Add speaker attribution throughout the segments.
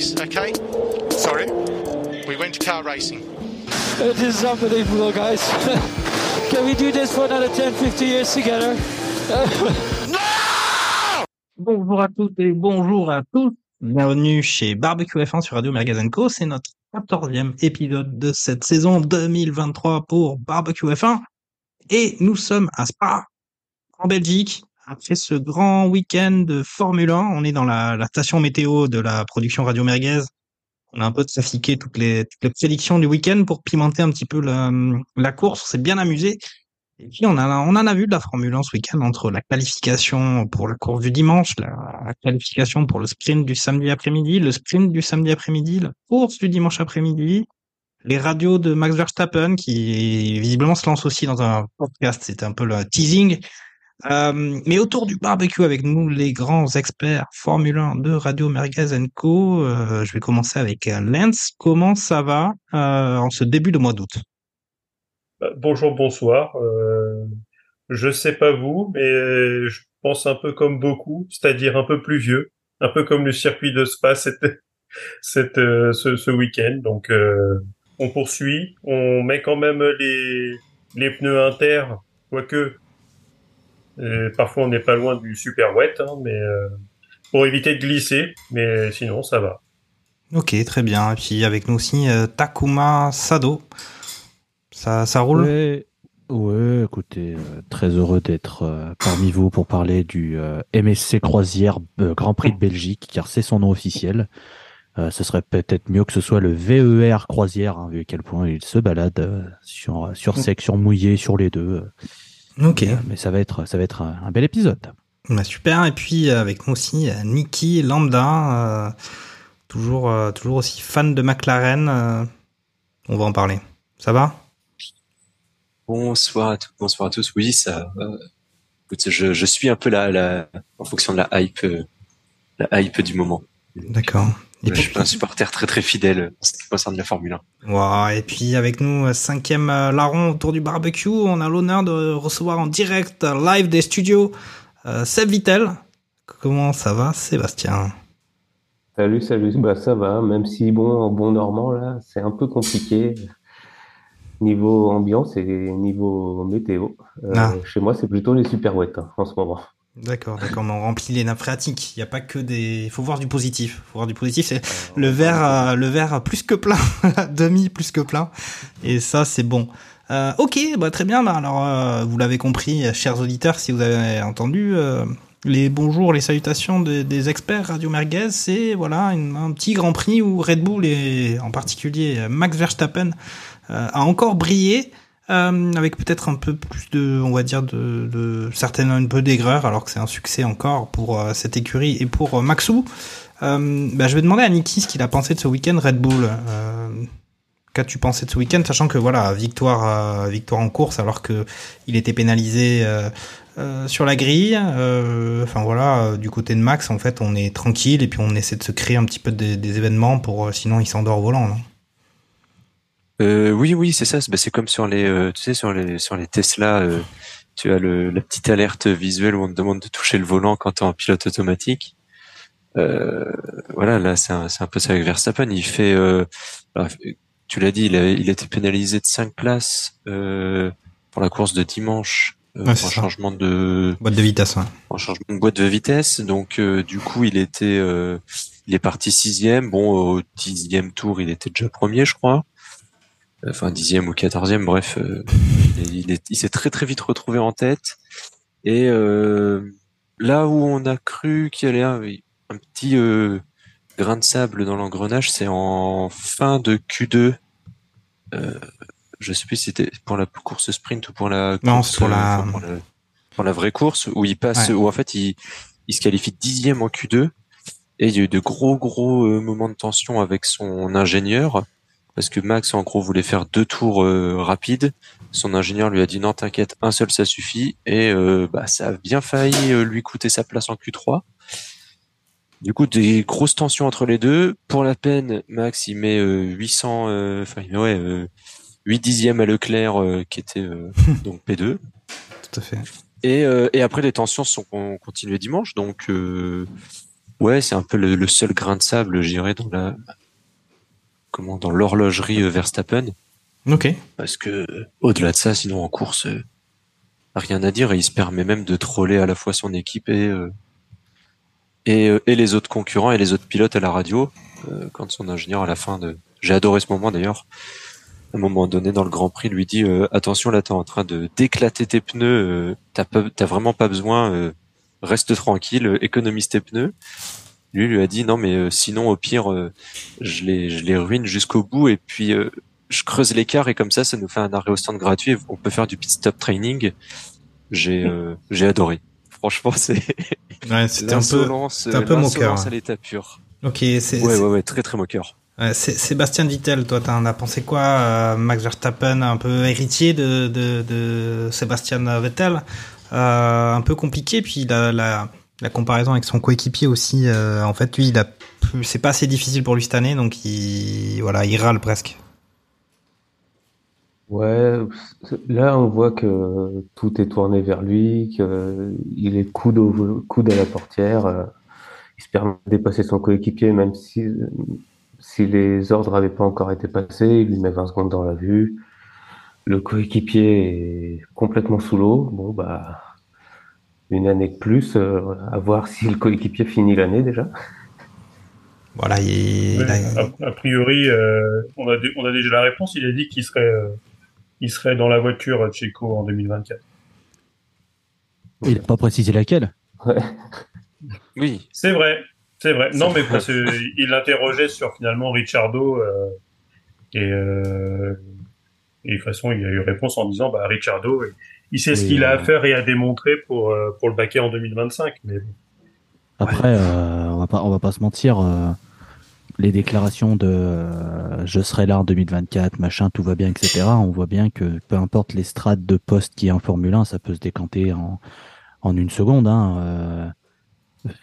Speaker 1: race, okay? Sorry? We went to car racing.
Speaker 2: This is unbelievable, guys. Can we do this for another 10, 50 years together?
Speaker 3: Bonjour à toutes et bonjour à tous. Bienvenue chez Barbecue F1 sur Radio Magazine Co. C'est notre 14e épisode de cette saison 2023 pour Barbecue F1. Et nous sommes à Spa, en Belgique. Après ce grand week-end de Formule 1, on est dans la, la station météo de la production Radio Merguez. On a un peu trafiqué toutes les, toutes les prédictions du week-end pour pimenter un petit peu la, la course. On s'est bien amusé. Et puis on, a, on en a vu de la Formule 1 ce week-end entre la qualification pour la course du dimanche, la, qualification pour le sprint du samedi après-midi, le sprint du samedi après-midi, la course du dimanche après-midi, les radios de Max Verstappen qui visiblement se lance aussi dans un podcast, c'était un peu le teasing. Euh, mais autour du barbecue avec nous, les grands experts Formule 1 de Radio Merguez Co. Euh, je vais commencer avec euh, Lance. Comment ça va en ce début de mois d'août?
Speaker 4: Bah, Bonjour, bonsoir. Je sais pas vous, mais je pense un peu comme beaucoup, c'est-à-dire un peu plus vieux, un peu comme le circuit de Spa cette, ce, ce week-end. Donc, on poursuit, on met quand même les, les pneus inter, quoique euh, parfois on n'est pas loin du super wet, hein, mais euh, pour éviter de glisser, mais sinon ça va.
Speaker 3: Ok, très bien. Et puis avec nous aussi euh, Takuma Sado. Ça, ça roule?
Speaker 5: Ouais, ouais, écoutez, euh, très heureux d'être euh, parmi vous pour parler du euh, MSC Croisière euh, Grand Prix de Belgique, car c'est son nom officiel. Euh, ce serait peut-être mieux que ce soit le VER Croisière, hein, vu à quel point il se balade euh, sur, sur sec, sur mouillé, sur les deux.
Speaker 3: Ok,
Speaker 5: Euh, mais ça va être, ça va être un, un bel épisode.
Speaker 3: bah, super. Et puis euh, avec nous aussi euh, Niki Lambda, euh, toujours, euh, toujours aussi fan de McLaren. euh, on va en parler. Ça va?
Speaker 6: Bonsoir à tous. Bonsoir à tous. Oui, ça. euh, écoute, je, je suis un peu la, la, en fonction de la hype, euh, la hype du moment.
Speaker 3: D'accord. Et
Speaker 6: je
Speaker 3: puis,
Speaker 6: suis un supporter très très fidèle en ce qui concerne la Formule 1.
Speaker 3: Ouah, et puis avec nous, euh, cinquième euh, larron autour du barbecue, on a l'honneur de recevoir en direct euh, live des studios euh, Seb Vittel. Comment ça va, Sébastien?
Speaker 7: Salut, salut, bah ça va, même si bon, en bon normand là, c'est un peu compliqué. Niveau ambiance et niveau météo. Euh,
Speaker 3: Ah.
Speaker 7: Chez moi, c'est plutôt les super wet hein, en ce moment.
Speaker 3: D'accord, d'accord, mais on remplit les nappes phréatiques. Il n'y a pas que des. Il faut voir du positif. faut voir du positif. C'est le verre, euh, le verre plus que plein, demi plus que plein. Et ça, c'est bon. Euh, ok, bah très bien. Bah alors, euh, vous l'avez compris, euh, chers auditeurs, si vous avez entendu euh, les bonjours, les salutations de- des experts Radio Merguez, c'est voilà une- un petit Grand Prix où Red Bull et en particulier euh, Max Verstappen euh, a encore brillé. Euh, avec peut-être un peu plus de, on va dire, de, de certaines un peu d'aigreur, alors que c'est un succès encore pour euh, cette écurie et pour euh, Maxou. Euh, bah, je vais demander à Niki ce qu'il a pensé de ce week-end Red Bull. Euh, Qu'as-tu pensé de ce week-end, sachant que voilà, victoire, victoire en course, alors que il était pénalisé sur la grille. Enfin voilà, du côté de Max, en fait, on est tranquille et puis on essaie de se créer un petit peu des, des événements pour, sinon il s'endort au volant, non
Speaker 6: Euh, oui, oui, c'est ça. C'est bah, c'est comme sur les, euh, tu sais, sur les, sur les Tesla, euh, tu as le, la petite alerte visuelle où on te demande de toucher le volant quand tu es en pilote automatique. Euh, voilà, là, c'est un, c'est un peu ça avec Verstappen. Il fait, euh, alors, tu l'as dit, il a, il a été pénalisé de 5 places euh, pour la course de dimanche. Euh,
Speaker 3: Ouais, ça.
Speaker 6: changement de
Speaker 3: Boîte de vitesse, ouais.
Speaker 6: en changement de boîte de vitesse. Donc euh, du coup, il était, euh, il est parti sixième. Bon, au dixième tour, il était déjà premier, je crois. Enfin dixième ou quatorzième, bref, euh, il, est- il s'est très très vite retrouvé en tête. Et euh, là où on a cru qu'il y allait un, un petit euh, grain de sable dans l'engrenage, c'est en fin de Q2. Euh, je sais plus si c'était pour la course sprint ou pour la
Speaker 3: Non,
Speaker 6: course,
Speaker 3: pour la-
Speaker 6: enfin, pour la- pour la vraie course où il passe,
Speaker 3: Ouais.
Speaker 6: où en fait il, il se qualifie dixième en Q2 Et il y a eu de gros gros euh, moments de tension avec son ingénieur parce que Max en gros voulait faire deux tours euh, rapides. Son ingénieur lui a dit non t'inquiète un seul ça suffit et euh, bah ça a bien failli euh, lui coûter sa place en Q3. Du coup des grosses tensions entre les deux. Pour la peine Max il met euh, 800 euh, enfin il met ouais euh, 8 dixièmes à Leclerc qui était donc P2.
Speaker 3: Tout à fait.
Speaker 6: Et, et après, les tensions sont con- continuées dimanche. Donc, ouais, c'est un peu le, le seul grain de sable, je dirais, dans la comment dans l'horlogerie euh, Verstappen.
Speaker 3: Ok.
Speaker 6: Parce que euh, au-delà de ça, sinon en course, euh, rien à dire. Et il se permet même de troller à la fois son équipe et euh, et, euh, et les autres concurrents et les autres pilotes à la radio. euh, quand son ingénieur à la fin de, j'ai adoré ce moment d'ailleurs. À un moment donné dans le Grand Prix, lui dit euh, attention là t'es en train de d'éclater tes pneus, euh, t'as pas, t'as vraiment pas besoin, euh, reste tranquille, économise tes pneus. Lui lui a dit non mais euh, sinon au pire euh, je les je les ruine jusqu'au bout et puis euh, je creuse l'écart et comme ça ça nous fait un arrêt au stand gratuit. et On peut faire du pit stop training. J'ai euh, j'ai adoré. Franchement c'est
Speaker 3: Ouais, c'était un peu, un peu moqueur.
Speaker 6: à l'état pur.
Speaker 3: Ok, c'est.
Speaker 6: Ouais ouais ouais très très moqueur.
Speaker 3: Sébastien Vittel, toi, t'en as pensé quoi euh, Max Verstappen, un peu héritier de, de, de Sébastien Vettel, euh, un peu compliqué. Puis la, la, la comparaison avec son coéquipier aussi. euh, en fait, lui, c'est pas assez difficile pour lui cette année, donc il, voilà, il râle presque.
Speaker 7: Ouais, là on voit que tout est tourné vers lui, qu'il est coude à la portière, euh, il se permet de dépasser son coéquipier même si si les ordres n'avaient pas encore été passés, il lui met 20 secondes dans la vue. Le coéquipier est complètement sous l'eau. Bon bah une année de plus, euh, à voir si le coéquipier finit l'année déjà.
Speaker 3: Voilà, il,
Speaker 4: Ouais,
Speaker 3: il a-
Speaker 4: a, a priori, euh, on, a, dé- on a déjà la réponse. Il a dit qu'il serait, euh, il serait dans la voiture Checo en 2024.
Speaker 5: Il n'a pas précisé laquelle.
Speaker 6: Oui.
Speaker 4: C'est vrai, c'est vrai. Non, mais parce il l'interrogeait sur finalement Ricciardo euh, et, euh, et de toute façon, il a eu réponse en disant bah Ricciardo, il sait ce qu'il a à
Speaker 5: euh,
Speaker 4: faire et à démontrer pour euh, pour le baquer en 2025. Mais bon.
Speaker 5: Après, euh, on va pas, on va pas se mentir. euh, les déclarations de euh, je serai là en 2024, machin, tout va bien, etc. On voit bien que peu importe les strates de poste qui est en Formule 1, ça peut se décanter en, en une seconde. Hein.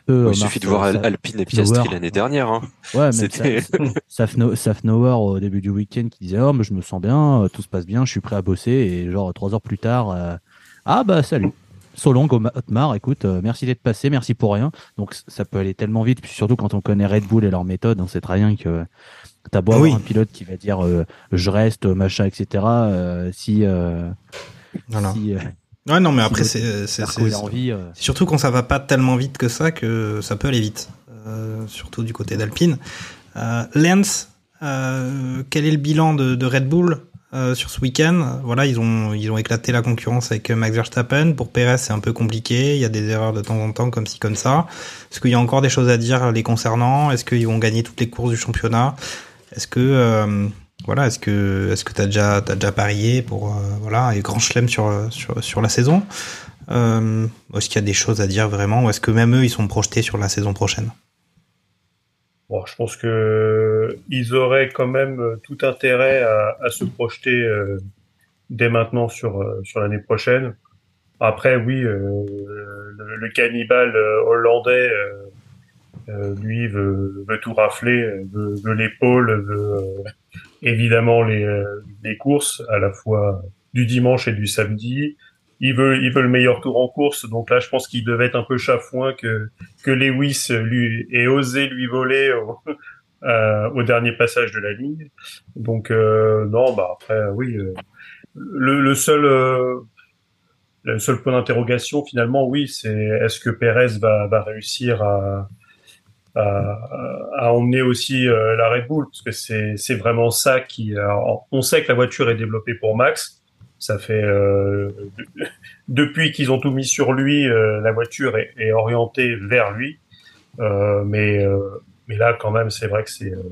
Speaker 5: Euh.
Speaker 6: Il suffit de voir
Speaker 5: Sa-
Speaker 6: Alpine et Piastri l'année dernière. Hein.
Speaker 5: Ouais, même
Speaker 6: C'était-
Speaker 5: Sa- Safno- Safnauer au début du week-end qui disait Oh, mais je me sens bien, euh, tout se passe bien, je suis prêt à bosser. Et genre, trois heures plus tard, euh, Ah, bah, salut. Solong, Otmar, écoute, euh, merci d'être passé, merci pour rien. Donc, ça peut aller tellement vite, puis surtout quand on connaît Red Bull et leur méthode, on sait très bien que t'as beau
Speaker 3: Ah
Speaker 5: avoir
Speaker 3: oui.
Speaker 5: un pilote qui va dire euh, je reste, machin, etc. euh, si. euh,
Speaker 3: Voilà.
Speaker 5: si, euh,
Speaker 3: Ouais, non, mais après, c'est,
Speaker 5: envie, euh,
Speaker 3: c'est surtout quand ça va pas tellement vite que ça que ça peut aller vite. Euh, surtout du côté d'Alpine. Euh, Lance, euh, quel est le bilan de, de Red Bull euh, sur ce week-end? Voilà, ils ont, ils ont éclaté la concurrence avec Max Verstappen. Pour Perez, c'est un peu compliqué. Il y a des erreurs de temps en temps, comme ci, comme ça. Est-ce qu'il y a encore des choses à dire les concernant? Est-ce qu'ils vont gagner toutes les courses du championnat? Est-ce que euh, voilà, est-ce que est-ce que t'as déjà t'as déjà parié pour euh, voilà et grand chelem sur la saison? Euh, Est-ce qu'il y a des choses à dire vraiment ou est-ce que même eux ils sont projetés sur la saison prochaine?
Speaker 4: Bon, je pense que ils auraient quand même euh, tout intérêt à, se projeter dès maintenant sur l'année prochaine. Après, oui, le, le cannibale hollandais, lui, veut, tout rafler, veut, l'épaule, veut évidemment les, euh, les courses, à la fois du dimanche et du samedi. Il veut, il veut le meilleur tour en course, donc là, je pense qu'il devait être un peu chafouin que que Lewis lui ait osé lui voler au, euh, au dernier passage de la ligne. Donc euh, non, bah après, oui, euh, le, le seul euh, le seul point d'interrogation finalement, oui, c'est est-ce que Perez va, va réussir à, à, à emmener aussi euh, la Red Bull parce que c'est vraiment ça qui alors, on sait que la voiture est développée pour Max ça fait euh, de- depuis qu'ils ont tout mis sur lui euh, la voiture est, est orientée vers lui Euh, mais euh, mais là quand même c'est vrai que c'est euh,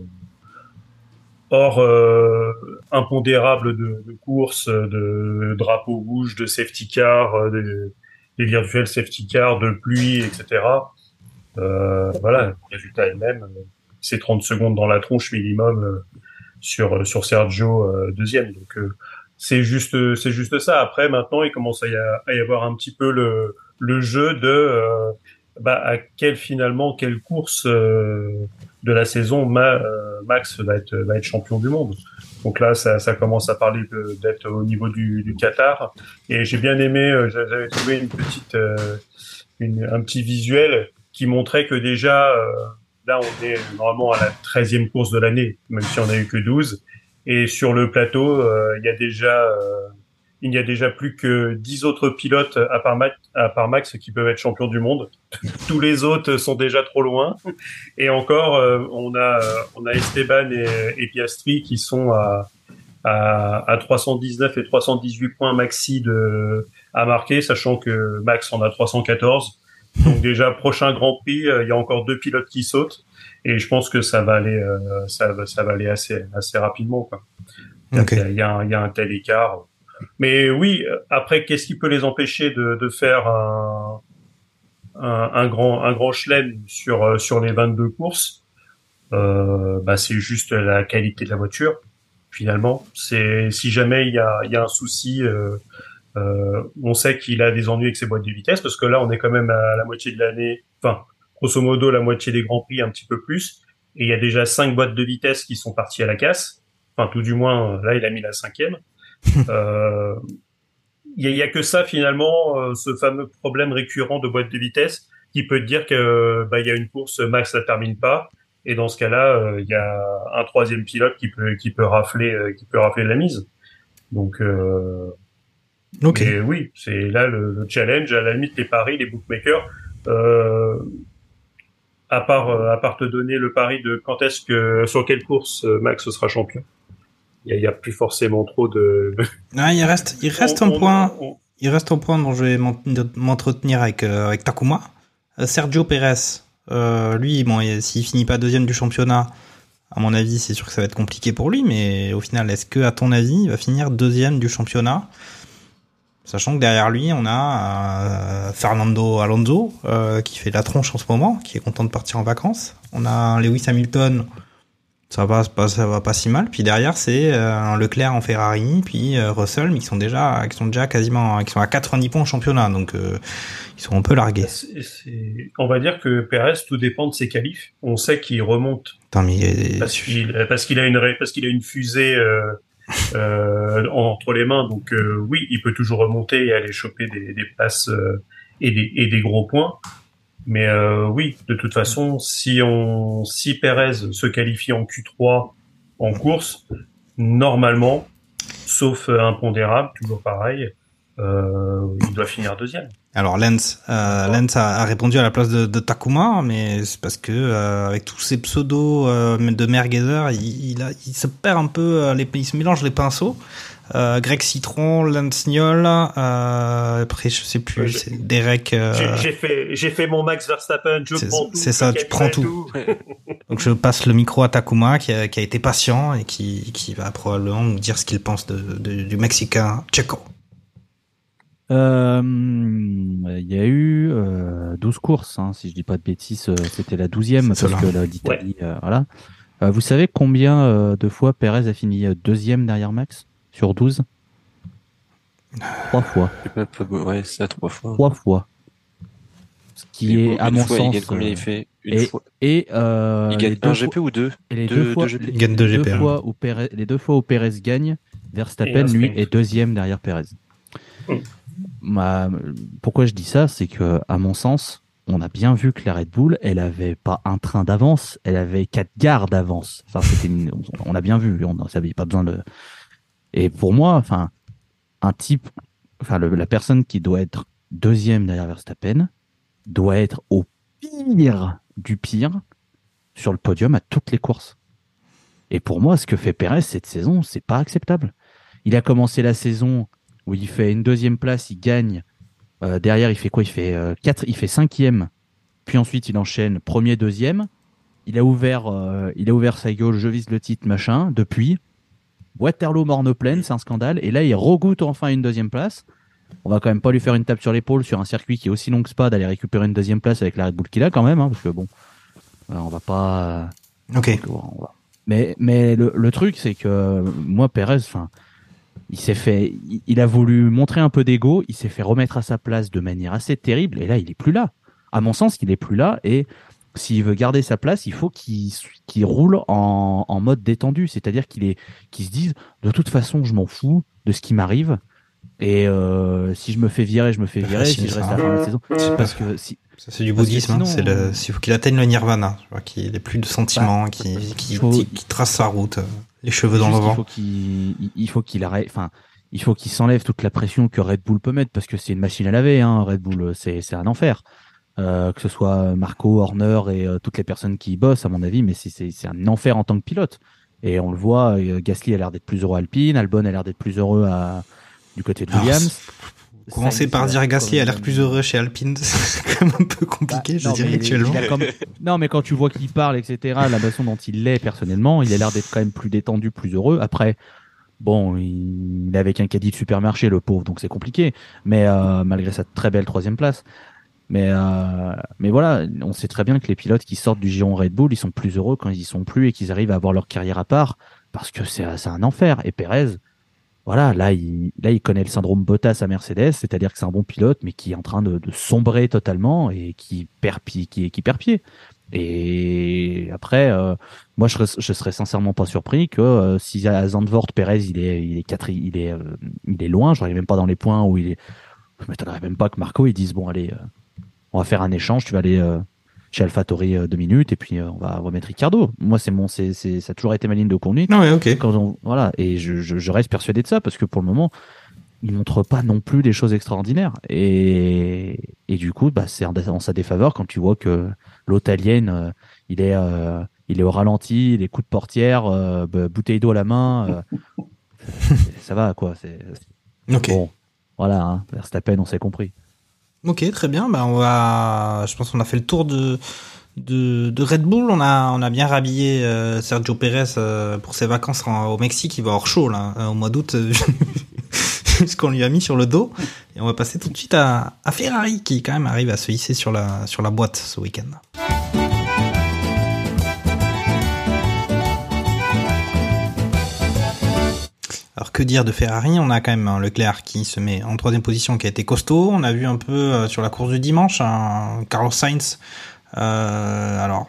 Speaker 4: hors euh, impondérable de, de course, de drapeau rouge, de safety car, euh, de, des virtuels safety car, de pluie, etc. Euh, voilà, le résultat est le même. C'est 30 secondes dans la tronche minimum euh, sur sur Sergio euh, deuxième. Donc euh, c'est juste c'est juste ça. Après maintenant, il commence à y, avoir un petit peu le le jeu de euh, bah, à quelle finalement quelle course euh, de la saison Ma- euh, Max va être va être champion du monde. Donc là, ça, ça commence à parler d'être au niveau du, du Qatar. Et j'ai bien aimé, euh, j'avais trouvé une petite, euh, une, un petit visuel qui montrait que déjà, euh, là, on est normalement à la 13e course de l'année, même si on a eu que 12. Et sur le plateau, euh, il y a déjà, euh, il n'y a déjà plus que 10 autres pilotes à part, Max, à part Max qui peuvent être champions du monde. Tous les autres sont déjà trop loin. Et encore, euh, on a, euh, on a Esteban et, et Piastri qui sont à, à, à 319 et 318 points maxi de, à marquer, sachant que Max en a 314. Donc déjà, prochain Grand Prix, euh, il y a encore deux pilotes qui sautent. Et je pense que ça va aller, euh, ça, va, ça va aller assez, assez rapidement. Quoi. Il y a-
Speaker 3: Ok.
Speaker 4: il y, a, un- il y a un tel écart. Mais oui, après, qu'est-ce qui peut les empêcher de, de faire un, un, un grand, un grand chelem sur, euh, sur les 22 courses? Euh, bah, C'est juste la qualité de la voiture, finalement. C'est Si jamais il y a, il y a un souci, euh, euh, on sait qu'il a des ennuis avec ses boîtes de vitesse, parce que là, on est quand même à la moitié de l'année, enfin, grosso modo, la moitié des Grands Prix, un petit peu plus. Et il y a déjà cinq boîtes de vitesse qui sont parties à la casse. Enfin, tout du moins, là, il a mis la cinquième. Euh, il y a, il y a que ça finalement, euh, ce fameux problème récurrent de boîte de vitesse qui peut te dire que bah il y a une course, Max la termine pas, et dans ce cas-là, euh, il y a un troisième pilote qui peut qui peut rafler euh, qui peut rafler la mise. Donc euh,
Speaker 3: Ok.
Speaker 4: mais oui, c'est là le, le challenge. À la limite, les paris, les bookmakers, euh, à part euh, à part te donner le pari de quand est-ce que sur quelle course euh, Max sera champion. Il y a, plus forcément trop de.
Speaker 3: Ah, il reste, il reste
Speaker 4: On-
Speaker 3: un
Speaker 4: on-
Speaker 3: point.
Speaker 4: on-
Speaker 3: Il reste un point dont je vais m'en- m'entretenir avec euh, avec Takuma. Sergio Pérez. Euh, lui, bon, il- s'il finit pas deuxième du championnat, à mon avis, c'est sûr que ça va être compliqué pour lui. Mais au final, est-ce que, à ton avis, il va finir deuxième du championnat? Sachant que derrière lui, on a euh, Fernando Alonso euh, qui fait la tronche en ce moment, qui est content de partir en vacances. On a Lewis Hamilton, ça va pas, ça va pas si mal. Puis derrière, c'est euh, un Leclerc en Ferrari, puis euh, Russell, mais qui sont déjà, qui sont déjà quasiment, qui sont à 90 points au championnat, donc euh, ils sont un peu largués.
Speaker 4: On va dire que Perez, tout dépend de ses qualifs. On sait qu'il remonte
Speaker 3: mais
Speaker 4: parce qu'il a une ré- parce qu'il a une fusée entre les mains. Donc euh, oui, il peut toujours remonter et aller choper des, des places euh, et des et des gros points. Mais euh, oui, de toute façon, si on si Perez se qualifie en Q3 en course, normalement, sauf euh, impondérable, toujours pareil, euh, il doit finir deuxième.
Speaker 3: Alors Lens, euh, Lens a, a répondu à la place de, de Takuma, mais c'est parce que euh, avec tous ces pseudos euh, de Merguezer, il, il, a- il se perd un peu, euh, les, il se mélange les pinceaux. Greg Citron, Lance Niol, après je sais plus,
Speaker 4: Ouais,
Speaker 3: c'est Derek.
Speaker 4: J'ai- fait j'ai fait mon Max Verstappen, je prends tout.
Speaker 3: c'est ça, tu prends tout. Donc je passe le micro à Takuma qui a, qui a été patient et qui, qui va probablement nous dire ce qu'il pense de, de- du Mexicain Checo.
Speaker 5: Euh, Il y a eu euh, 12 courses, hein, si je dis pas de bêtises, euh, c'était la 12e
Speaker 3: C'est
Speaker 5: parce
Speaker 3: cela.
Speaker 5: que l'Italie, euh, voilà. Euh, vous savez combien euh, de fois Perez a fini deuxième derrière Max sur 12 Trois fois.
Speaker 6: Ouais, ça, trois fois.
Speaker 5: Trois fois. Ce qui
Speaker 6: Et
Speaker 5: est, à mon
Speaker 6: fois,
Speaker 5: sens,
Speaker 6: il gagne combien
Speaker 5: euh,
Speaker 6: il fait? Une
Speaker 5: et,
Speaker 6: fois.
Speaker 5: et euh,
Speaker 6: Il gagne
Speaker 5: les deux
Speaker 6: un
Speaker 5: fois-
Speaker 6: GP ou deux?
Speaker 5: et les
Speaker 6: Deux-
Speaker 5: deux fois,
Speaker 6: deux GP.
Speaker 5: les,
Speaker 3: Il gagne deux
Speaker 5: les
Speaker 3: GP,
Speaker 5: fois où Perez, les deux fois où Perez gagne, Verstappen lui est deuxième derrière Perez.
Speaker 4: Hmm.
Speaker 5: Pourquoi je dis ça, c'est que à mon sens, on a bien vu que la Red Bull, elle avait pas un train d'avance, elle avait quatre gares d'avance. Enfin, c'était on a bien vu, on n'avait pas besoin de. Et pour moi, enfin, un type, enfin, la personne qui doit être deuxième derrière Verstappen doit être au pire du pire sur le podium à toutes les courses. Et pour moi, ce que fait Perez cette saison, c'est pas acceptable. Il a commencé la saison où il fait une deuxième place, il gagne. Euh, derrière, il fait quoi? Il fait euh, quatre, il fait cinquième. Puis ensuite, il enchaîne premier, deuxième. Il a ouvert, euh, il a ouvert sa gueule. Je vise le titre, machin. Depuis Waterloo, Morne Plaine, c'est un scandale. Et là, il regoute enfin une deuxième place. on va quand même pas lui faire une tape sur l'épaule sur un circuit qui est aussi long que Spa d'aller récupérer une deuxième place avec la Red Bull qu'il a quand même, hein, parce que bon, on va pas.
Speaker 3: Ok.
Speaker 5: on va- Mais mais le, le truc c'est que moi Perez, enfin, il s'est fait, il, a voulu montrer un peu d'ego, il s'est fait remettre à sa place de manière assez terrible, et là il est plus là. À mon sens, il est plus là, et s'il veut garder sa place, il faut qu'il roule en, en mode détendu, c'est-à-dire qu'il est, qu'il se dise, de toute façon, je m'en fous de ce qui m'arrive. Et euh, si je me fais virer, je me fais virer.
Speaker 3: facile,
Speaker 5: Si je reste à la fin de la saison,
Speaker 3: C'est
Speaker 5: parce que si
Speaker 3: Ça, c'est du bouddhisme. hein. C'est le, il faut qu'il atteigne le nirvana. Qu'il ait plus de sentiments,
Speaker 5: Bah,
Speaker 3: qu'il, qu'il,
Speaker 5: faut-
Speaker 3: trace sa route, euh, les cheveux dans le
Speaker 5: Il
Speaker 3: vent.
Speaker 5: faut qu'il, il- faut qu'il arrête, enfin, il faut qu'il s'enlève toute la pression que Red Bull peut mettre parce que c'est une machine à laver, hein, Red Bull, c'est, c'est un enfer. Euh, que ce soit Marco, Horner et euh, toutes les personnes qui y bossent, à mon avis, mais c'est, c'est, c'est un enfer en tant que pilote. Et on le voit, euh, Gasly a l'air d'être plus heureux à Alpine, Albon a l'air d'être plus heureux à, du côté de
Speaker 3: Alors,
Speaker 5: Williams.
Speaker 3: Commencer par dire Gasly a l'air plus heureux chez Alpine, c'est quand même un peu compliqué, je
Speaker 5: non,
Speaker 3: dirais
Speaker 5: mais
Speaker 3: actuellement.
Speaker 5: comme- Non, mais quand tu vois qu'il parle, etc., la façon dont il l'est personnellement, il a l'air d'être quand même plus détendu, plus heureux. Après, bon, il, est avec un caddie de supermarché, le pauvre, donc c'est compliqué. Mais euh, malgré sa très belle troisième place. Mais, euh, mais voilà, on sait très bien que les pilotes qui sortent du giron Red Bull, ils sont plus heureux quand ils y sont plus et qu'ils arrivent à avoir leur carrière à part, parce que c'est c'est un enfer. Et Perez, voilà, là il, là, il connaît le syndrome Bottas à Mercedes, c'est-à-dire que c'est un bon pilote, mais qui est en train de, sombrer totalement et qui perd, qui, qui pied. Et après, euh, moi, je, je serais sincèrement pas surpris que euh, si à Zandvoort, Perez, il est, il est, il est, euh, il est loin, je n'arrive même pas dans les points où il est. Je m'étonnerais même pas que Marco, disent bon, allez, on va faire un échange, tu vas aller chez AlphaTauri euh, deux minutes et puis euh, on va remettre Ricardo. Moi, c'est mon, c'est, c'est, ça a toujours été ma ligne de conduite.
Speaker 3: Non, ouais, ok.
Speaker 5: Quand on- voilà, et je, je, je reste persuadé de ça parce que pour le moment, il montre pas non plus des choses extraordinaires. Et, et du coup, bah, c'est en, sa défaveur quand tu vois que l'Otalienne, euh, il est, euh, il est au ralenti, les coups de portière, euh, bouteille d'eau à la main, euh, ça va quoi. C'est bon, voilà, hein, Verstappen, on s'est compris.
Speaker 3: Ok, très bien. Bah, on va, je pense qu'on a fait le tour de, Red Bull. On a, bien rhabillé euh, Sergio Pérez euh, pour ses vacances au Mexique. Il va hors chaud euh, au mois d'août, ce qu'on lui a mis sur le dos. Et on va passer tout de suite à, à Ferrari qui quand même arrive à se hisser sur la, sur la boîte ce week-end. Alors que dire de Ferrari? On a quand même un Leclerc qui se met en troisième position, qui a été costaud. On a vu un peu euh, sur la course du dimanche un Carlos Sainz. euh, alors,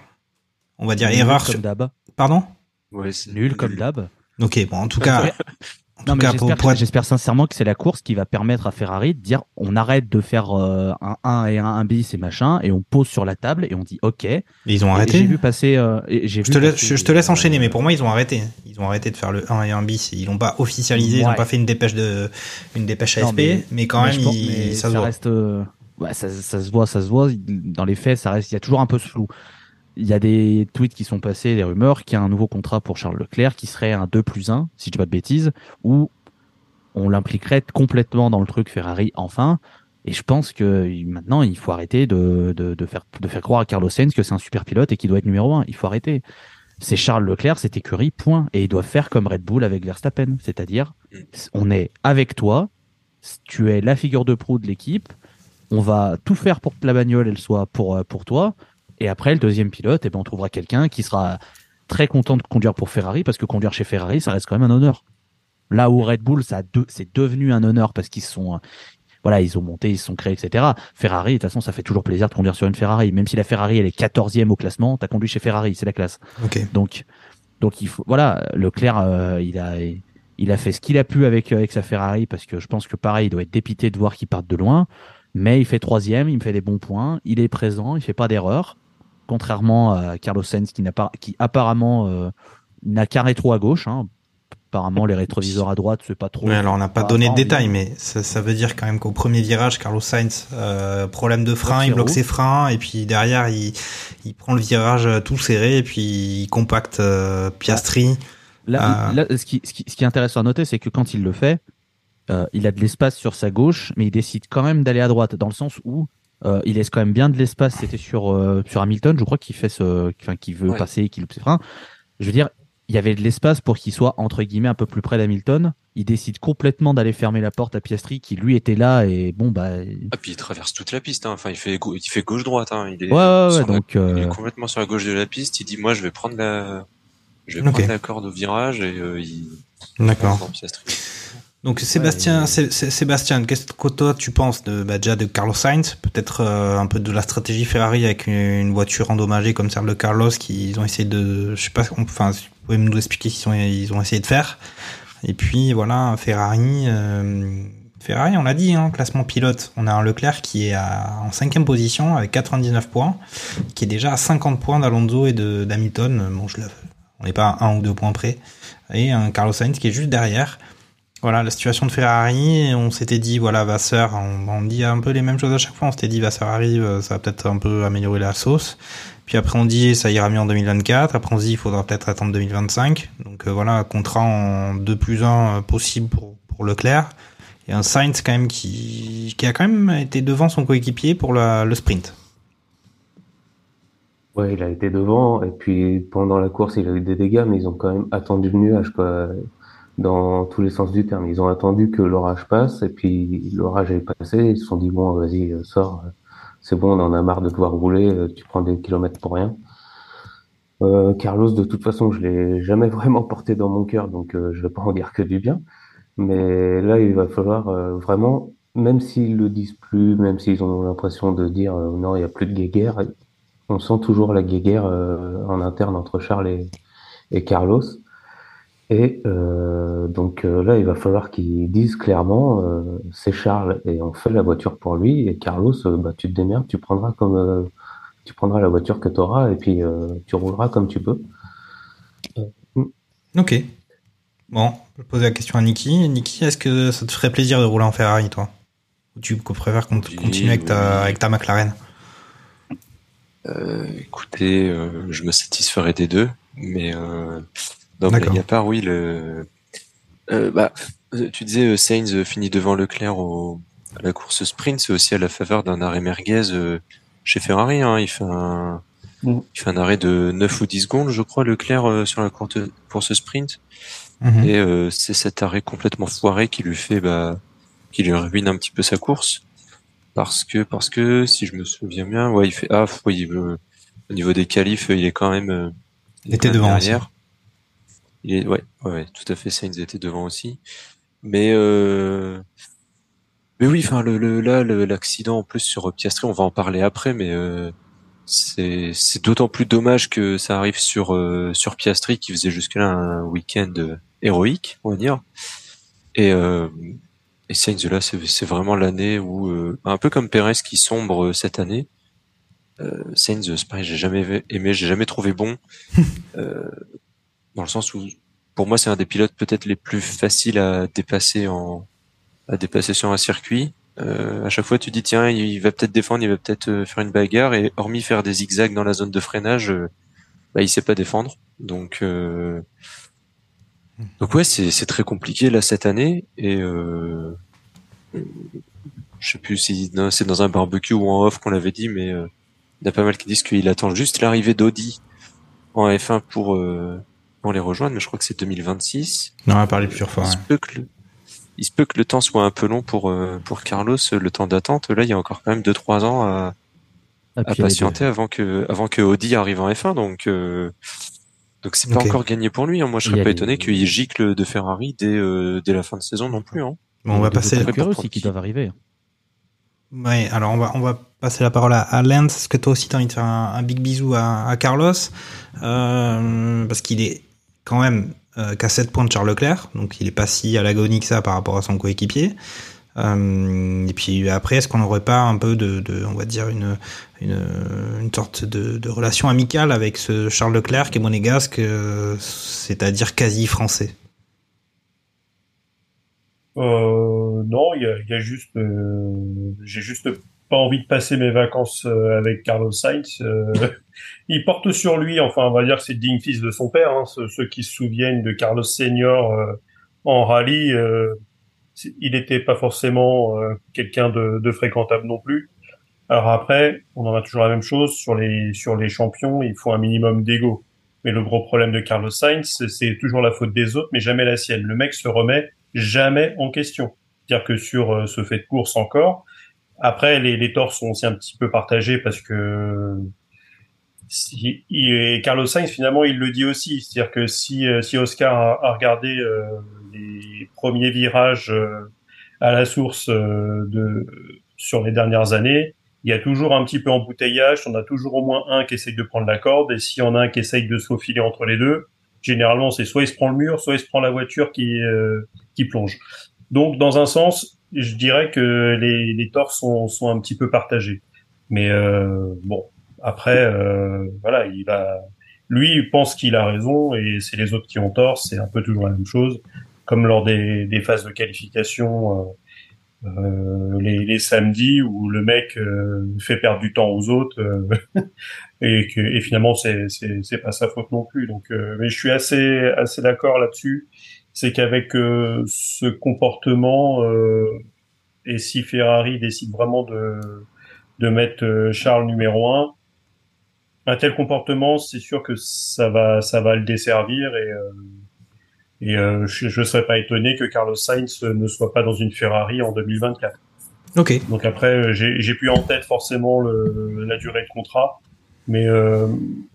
Speaker 3: on va dire
Speaker 5: Nul
Speaker 3: erreur.
Speaker 5: comme
Speaker 3: sur-
Speaker 5: d'hab.
Speaker 3: Pardon?
Speaker 6: Ouais, c'est
Speaker 5: Nul comme d'hab.
Speaker 3: Ok, bon, en tout cas,
Speaker 5: Non,
Speaker 3: tout
Speaker 5: mais
Speaker 3: cas,
Speaker 5: j'espère,
Speaker 3: pour,
Speaker 5: j'espère sincèrement que c'est la course qui va permettre à Ferrari de dire on arrête de faire euh, un 1 et un 1 bis et machin et on pose sur la table et on dit ok. Et
Speaker 3: ils ont arrêté.
Speaker 5: J'ai vu passer. euh, et j'ai
Speaker 3: Je
Speaker 5: vu
Speaker 3: te, je, je te laisse
Speaker 5: euh,
Speaker 3: enchaîner, mais pour moi, ils ont arrêté. Ils ont arrêté de faire le 1 et 1 bis. Ils l'ont pas officialisé, ils n'ont pas fait une dépêche de, une dépêche
Speaker 5: non,
Speaker 3: ASP, mais, quand
Speaker 5: mais
Speaker 3: même,
Speaker 5: je pense-
Speaker 3: il-
Speaker 5: mais
Speaker 3: ça se voit.
Speaker 5: reste. euh, ouais, ça, ça se voit, ça se voit. Dans les faits, ça reste. Il y a toujours un peu ce flou. Il y a des tweets qui sont passés, des rumeurs, qu'il y a un nouveau contrat pour Charles Leclerc qui serait un 2 plus 1, si je dis pas de bêtises, où on l'impliquerait complètement dans le truc Ferrari enfin. Et je pense que maintenant, il faut arrêter de, de, faire, de faire croire à Carlos Sainz que c'est un super pilote et qu'il doit être numéro 1. Il faut arrêter. C'est Charles Leclerc, c'est écurie, point. Et ils doivent faire comme Red Bull avec Verstappen. C'est-à-dire, on est avec toi, tu es la figure de proue de l'équipe, on va tout faire pour que la bagnole elle soit pour, euh, pour toi. Et après, le deuxième pilote, eh ben, on trouvera quelqu'un qui sera très content de conduire pour Ferrari parce que conduire chez Ferrari, ça reste quand même un honneur. Là où Red Bull, ça a deux- c'est devenu un honneur parce qu'ils sont, euh, voilà, ils ont monté, ils se sont créés, etc. Ferrari, de toute façon, ça fait toujours plaisir de conduire sur une Ferrari. Même si la Ferrari, elle est 14e au classement, t'as conduit chez Ferrari, c'est la classe.
Speaker 3: Ok.
Speaker 5: Donc, donc il faut, voilà, Leclerc, euh, il a, il a fait ce qu'il a pu avec, avec sa Ferrari parce que je pense que pareil, il doit être dépité de voir qu'il parte de loin. Mais il fait troisième, il me fait des bons points, il est présent, il fait pas d'erreur. Contrairement à Carlos Sainz qui n'a pas, qui apparemment euh, n'a qu'un rétro à gauche. Hein. Apparemment, les rétroviseurs à droite, c'est pas trop.
Speaker 3: Alors on n'a pas donné de détails, mais ça, ça veut dire quand même qu'au premier virage, Carlos Sainz, euh, problème de frein, il bloque ses freins, et puis derrière, il, il prend le virage euh, tout serré, et puis il compacte euh, Piastri.
Speaker 5: Là, là, ce, qui, ce, qui, ce qui est intéressant à noter, c'est que quand il le fait, il a de l'espace sur sa gauche, mais il décide quand même d'aller à droite, dans le sens où euh, il laisse quand même bien de l'espace. C'était sur, euh, sur Hamilton, je crois qu'il fait ce, enfin, qu'il veut
Speaker 6: Ouais.
Speaker 5: passer, qu'il ses freins. Je veux dire, il y avait de l'espace pour qu'il soit entre guillemets un peu plus près d'Hamilton. Il décide complètement d'aller fermer la porte à Piastri qui lui était là et bon bah.
Speaker 6: Ah puis il traverse toute la piste. Hein. Enfin il fait il fait gauche droite. Hein. Il est
Speaker 5: ouais, ouais,
Speaker 6: la-
Speaker 5: donc
Speaker 6: il
Speaker 5: euh,
Speaker 6: est complètement sur la gauche de la piste. Il dit moi je vais prendre la je vais prendre la corde au virage et euh, il
Speaker 3: D'accord.
Speaker 6: dans Piastri.
Speaker 3: Donc Sébastien, Sé- Sé- Sébastien, qu'est-ce que toi tu penses de bah, déjà de Carlos Sainz, peut-être euh, un peu de la stratégie Ferrari avec une, une voiture endommagée comme celle de Carlos qu'ils ont essayé de, je sais pas, enfin, si vous pouvez nous expliquer ce qu'ils ont, ils ont essayé de faire. Et puis voilà, Ferrari, euh, Ferrari, on l'a dit, hein, classement pilote, on a un Leclerc qui est à- en cinquième position avec 99 points, qui est déjà à 50 points d'Alonso et de d'Hamilton. Bon, je on n'est pas à un ou deux points près, et un Carlos Sainz qui est juste derrière. Voilà, la situation de Ferrari, on s'était dit, voilà, Vasseur, on, dit un peu les mêmes choses à chaque fois, on s'était dit, Vasseur arrive, euh, ça va peut-être un peu améliorer la sauce. Puis après, on dit, ça ira mieux en 2024. Après, on se dit, il faudra peut-être attendre 2025. Donc euh, voilà, contrat en 2 plus 1 possible pour, pour Leclerc. Et un Sainz quand même qui, qui a quand même été devant son coéquipier pour le sprint.
Speaker 7: Ouais, il a été devant, et puis pendant la course, il a eu des dégâts, mais ils ont quand même attendu le nuage, quoi, dans tous les sens du terme. Ils ont attendu que l'orage passe, et puis l'orage est passé, ils se sont dit, bon, vas-y, euh, sors, euh, c'est bon, on en a marre de devoir rouler, euh, tu prends des kilomètres pour rien. Euh, Carlos, de toute façon, je l'ai jamais vraiment porté dans mon cœur, donc euh, je vais pas en dire que du bien. Mais là, il va falloir euh, vraiment, même s'ils le disent plus, même s'ils ont l'impression de dire non, il y a plus de guéguerre, on sent toujours la guéguerre en interne entre Charles et, et Carlos. Et euh, donc euh, là, il va falloir qu'ils disent clairement, euh, c'est Charles et on fait la voiture pour lui. Et Carlos, euh, bah, tu te démerdes, tu prendras comme euh, tu prendras la voiture que tu auras et puis euh, tu rouleras comme tu peux.
Speaker 3: Ok. Bon, je vais poser la question à Niki. Niki, est-ce que ça te ferait plaisir de rouler en Ferrari, toi? Ou tu préfères con- continuer avec ta, avec ta McLaren?
Speaker 6: Euh, écoutez, euh, je me satisferai des deux, mais euh, non,
Speaker 3: D'accord.
Speaker 6: blague à part, oui, le, euh, bah, euh, tu disais euh, Sainz finit devant Leclerc au, à la course sprint, c'est aussi à la faveur d'un arrêt merguez euh, chez Ferrari. Hein, il fait un,
Speaker 7: Mm.
Speaker 6: il fait un arrêt de 9 ou 10 secondes, je crois, Leclerc euh, sur la courte, course sprint.
Speaker 3: Mhm.
Speaker 6: Et euh, c'est cet arrêt complètement foiré qui lui fait, bah, qui lui ruine un petit peu sa course. Parce que, parce que, si je me souviens bien, ouais, il fait, ah, oui, euh, au niveau des qualifs, il est quand même,
Speaker 3: Il était devant
Speaker 6: derrière. Il est, ouais, ouais, tout à fait, Sainz était devant aussi. Mais, euh, mais oui, enfin, le, le, là, l'accident en plus sur Piastri, on va en parler après, mais euh, c'est, c'est d'autant plus dommage que ça arrive sur euh, sur Piastri qui faisait jusque-là un week-end euh, héroïque, on va dire. Et euh, et Sainz là, c'est, c'est vraiment l'année où, euh, un peu comme Perez qui sombre cette année. Euh, Sainz, c'est pareil, j'ai jamais aimé, j'ai jamais trouvé bon. euh, dans le sens où, pour moi, c'est un des pilotes peut-être les plus faciles à dépasser en à dépasser sur un circuit. Euh, à chaque fois, tu dis tiens, il va peut-être défendre, il va peut-être euh, faire une bagarre, et hormis faire des zigzags dans la zone de freinage, euh, bah, il sait pas défendre. Donc, euh, donc ouais, c'est très compliqué là cette année, et euh, je sais plus si c'est dans un barbecue ou en off qu'on l'avait dit, mais euh, il y a pas mal qui disent qu'il attend juste l'arrivée d'Audi en F1 pour les rejoindre, mais je crois que c'est 2026.
Speaker 3: On en a parlé plusieurs fois.
Speaker 6: Il se peut que le, il se peut que le temps soit un peu long pour euh, pour Carlos, le temps d'attente. Là, il y a encore quand même 2-3 ans à,
Speaker 5: Ah,
Speaker 6: patienter avant que avant que Audi arrive en F1. Donc euh, donc c'est pas encore gagné pour lui. hein. Moi, je serais pas
Speaker 5: les-
Speaker 6: étonné qu'il gicle de Ferrari dès euh, dès la fin de saison non plus. Hein.
Speaker 3: Bon, on va passer.
Speaker 6: Pour
Speaker 5: aussi qui doivent arriver.
Speaker 3: Ouais, alors on va, on va passer la parole à, à Lance. Est-ce que toi aussi t'as envie de faire un, un big bisou à, à Carlos? Euh, Parce qu'il est quand même euh, qu'à 7 points de Charles Leclerc, donc il est pas si à l'agonie que ça par rapport à son coéquipier. Euh, et puis après, est-ce qu'on n'aurait pas un peu de, on va dire, une, une, sorte de, relation amicale avec ce Charles Leclerc qui est monégasque, euh, c'est-à-dire quasi français?
Speaker 4: Non, il y a, juste, j'ai juste pas envie de passer mes vacances avec Carlos Sainz. Il porte sur lui, enfin, on va dire que c'est digne fils de son père. Hein, ceux, qui se souviennent de Carlos Senior euh, en rallye, euh, il n'était pas forcément euh, quelqu'un de, de fréquentable non plus. Alors après, on en a toujours la même chose sur les sur les champions. Il faut un minimum d'ego. Mais le gros problème de Carlos Sainz, c'est toujours la faute des autres, mais jamais la sienne. Le mec se remet jamais en question. C'est-à-dire que sur euh, ce fait de course encore, après les, les torts sont aussi un petit peu partagés parce que et Carlos Sainz finalement il le dit aussi, c'est-à-dire que si euh, si Oscar a, regardé euh, les premiers virages euh, à la source de sur les dernières années, il y a toujours un petit peu embouteillage, on a toujours au moins un qui essaye de prendre la corde et si on a un qui essaye de se faufiler entre les deux, généralement c'est soit il se prend le mur, soit il se prend la voiture qui qui plonge. Donc dans un sens, je dirais que les, les torts sont, sont un petit peu partagés. Mais bon, après, euh, voilà, il va. Lui, il pense qu'il a raison et c'est les autres qui ont tort. C'est un peu toujours la même chose, comme lors des, des phases de qualification. Euh, euh les, les, samedis où le mec euh, fait perdre du temps aux autres euh, et que et finalement c'est c'est pas sa faute non plus donc mais je suis assez assez d'accord là-dessus c'est qu'avec ce comportement et si Ferrari décide vraiment de de mettre Charles numéro un un tel comportement, c'est sûr que ça va, ça va le desservir et, euh, et euh, je ne serais pas étonné que Carlos Sainz ne soit pas dans une Ferrari en 2024.
Speaker 3: Ok.
Speaker 4: Donc après, j'ai plus en tête forcément le, la durée de contrat, mais euh,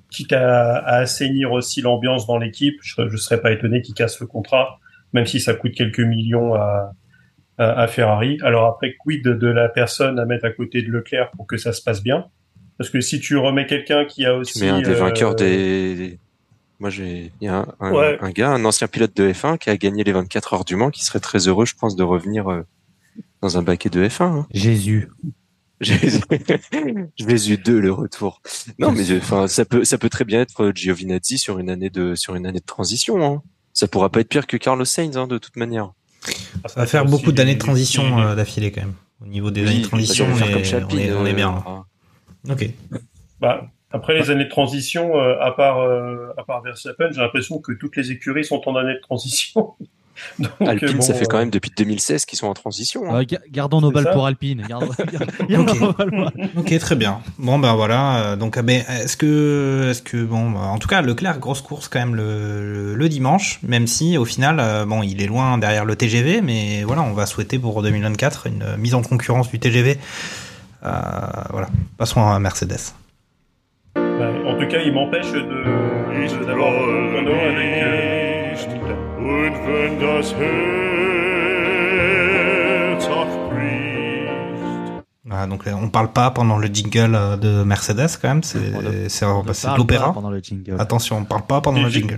Speaker 4: quitte à, à assainir aussi l'ambiance dans l'équipe, je ne serais pas étonné qu'il casse le contrat, même si ça coûte quelques millions à, à, à Ferrari. Alors après, quid de la personne à mettre à côté de Leclerc pour que ça se passe bien? Parce que si tu remets quelqu'un qui a aussi.
Speaker 6: Tu mets un des vainqueurs des. Moi, j'ai. Il y a un, ouais. un, gars, un ancien pilote de F1 qui a gagné les 24 heures du Mans, qui serait très heureux, je pense, de revenir euh, dans un baquet de F1. Hein.
Speaker 5: Jésus.
Speaker 6: Jésus. Jésus 2, le retour. Non, mais enfin, ça peut, ça peut très bien être Giovinazzi sur une année de, sur une année de transition. Hein. Ça pourra pas être pire que Carlos Sainz, hein, de toute manière.
Speaker 3: Ça va faire beaucoup d'années de transition euh, d'affilée quand même. Au niveau des
Speaker 6: Oui,
Speaker 3: années de transition, on, est, on, bien.
Speaker 6: euh.
Speaker 3: Ok.
Speaker 4: Bah, après les années de transition, euh, à part euh, à part Verstappen, j'ai l'impression que toutes les écuries sont en année de transition. Donc,
Speaker 6: Alpine,
Speaker 4: bon,
Speaker 6: ça fait quand
Speaker 4: euh,
Speaker 6: même depuis 2016 qu'ils sont en transition. hein.
Speaker 5: Euh, ga- gardons nos balles pour Alpine. Gardons, gardons nos balles pour-
Speaker 3: Ok, très bien. Bon ben voilà. euh, Donc, est-ce que, est-ce que bon, bah, en tout cas, Leclerc grosse course quand même le, le dimanche, même si au final, euh, bon, il est loin derrière le TGV, mais voilà, on va souhaiter pour 2024 une euh, mise en concurrence du TGV. Euh, voilà. Passons à Mercedes.
Speaker 4: bah, en tout cas, il m'empêche de de- d'avoir Renault avec. euh,
Speaker 8: bricht.
Speaker 3: Voilà, donc euh, on parle pas pendant le jingle euh, de Mercedes quand même. C'est, l'opéra.
Speaker 5: pas pendant le jingle.
Speaker 3: Attention, on parle pas pendant le jingle.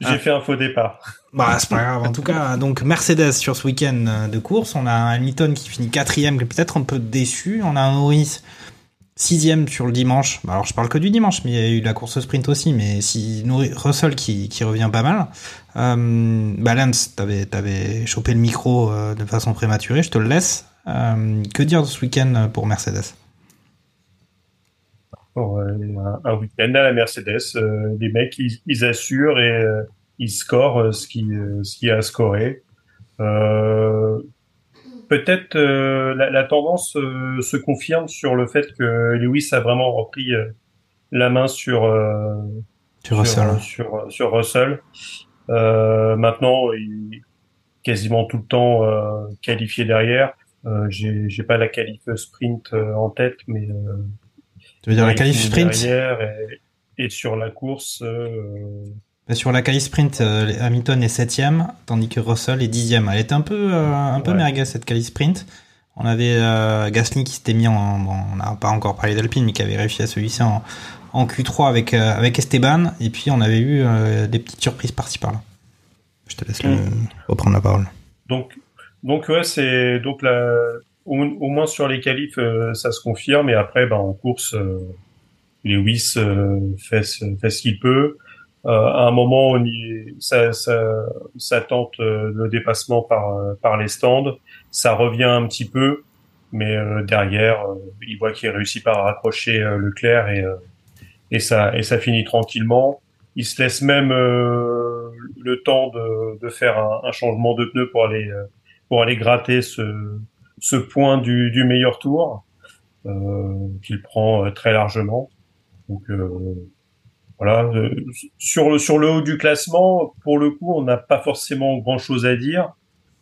Speaker 4: J'ai
Speaker 3: Ah.
Speaker 4: fait un faux départ.
Speaker 3: Bah, c'est pas grave. En tout cas, donc Mercedes sur ce week-end euh, de course, on a un Hamilton qui finit quatrième, qui est peut-être un peu déçu. On a un Norris sixième sur le dimanche. Bah, alors, je parle que du dimanche, mais il y a eu la course sprint aussi. Mais si Norris- Russell qui, qui revient pas mal. Euh, bah, Lance, t'avais t'avais chopé le micro euh, de façon prématurée. Je te le laisse. Euh, que dire de ce week-end pour Mercedes?
Speaker 4: Un, un week-end à la Mercedes, euh, les mecs ils, ils assurent et euh, ils scorent euh, ce qui euh, ce qui a. Euh, Peut-être euh, la, la tendance euh, se confirme sur le fait que Lewis a vraiment repris euh, la main sur euh,
Speaker 3: Sur Russell.
Speaker 4: sur, sur Russell. Euh, maintenant, il est quasiment tout le temps euh, qualifié derrière. Euh, j'ai pas la qualif sprint euh, en tête, mais euh,
Speaker 3: Tu veux dire la qualif sprint
Speaker 4: et, et sur la course. euh,
Speaker 3: Sur la qualif sprint, euh, Hamilton est septième, tandis que Russell est dixième. Elle était un peu, euh, un peu
Speaker 4: Ouais.
Speaker 3: merguez cette qualif sprint. On avait euh, Gasly qui s'était mis en, bon, on n'a pas encore parlé d'Alpine, mais qui avait réussi à celui-ci en, en Q3 avec euh, avec Esteban. Et puis on avait eu des petites surprises par-ci par-là. Je te laisse le-
Speaker 4: Mm.
Speaker 3: reprendre la parole.
Speaker 4: Donc, donc ouais, c'est donc la, au, moins sur les qualifs, euh, ça se confirme. Et après, ben, en course, euh, Lewis euh, fait, fait ce qu'il peut. Euh, à un moment, on y, ça, ça, ça tente euh, le dépassement par, par les stands. Ça revient un petit peu, mais derrière, il voit qu'il réussit par raccrocher Leclerc et, et ça et ça finit tranquillement. Il se laisse même le temps de, de faire un, un changement de pneu pour aller pour aller gratter ce, ce point du, du meilleur tour euh, qu'il prend euh, très largement. Donc euh, voilà. sur le sur le haut du classement, pour le coup, on n'a pas forcément grand chose à dire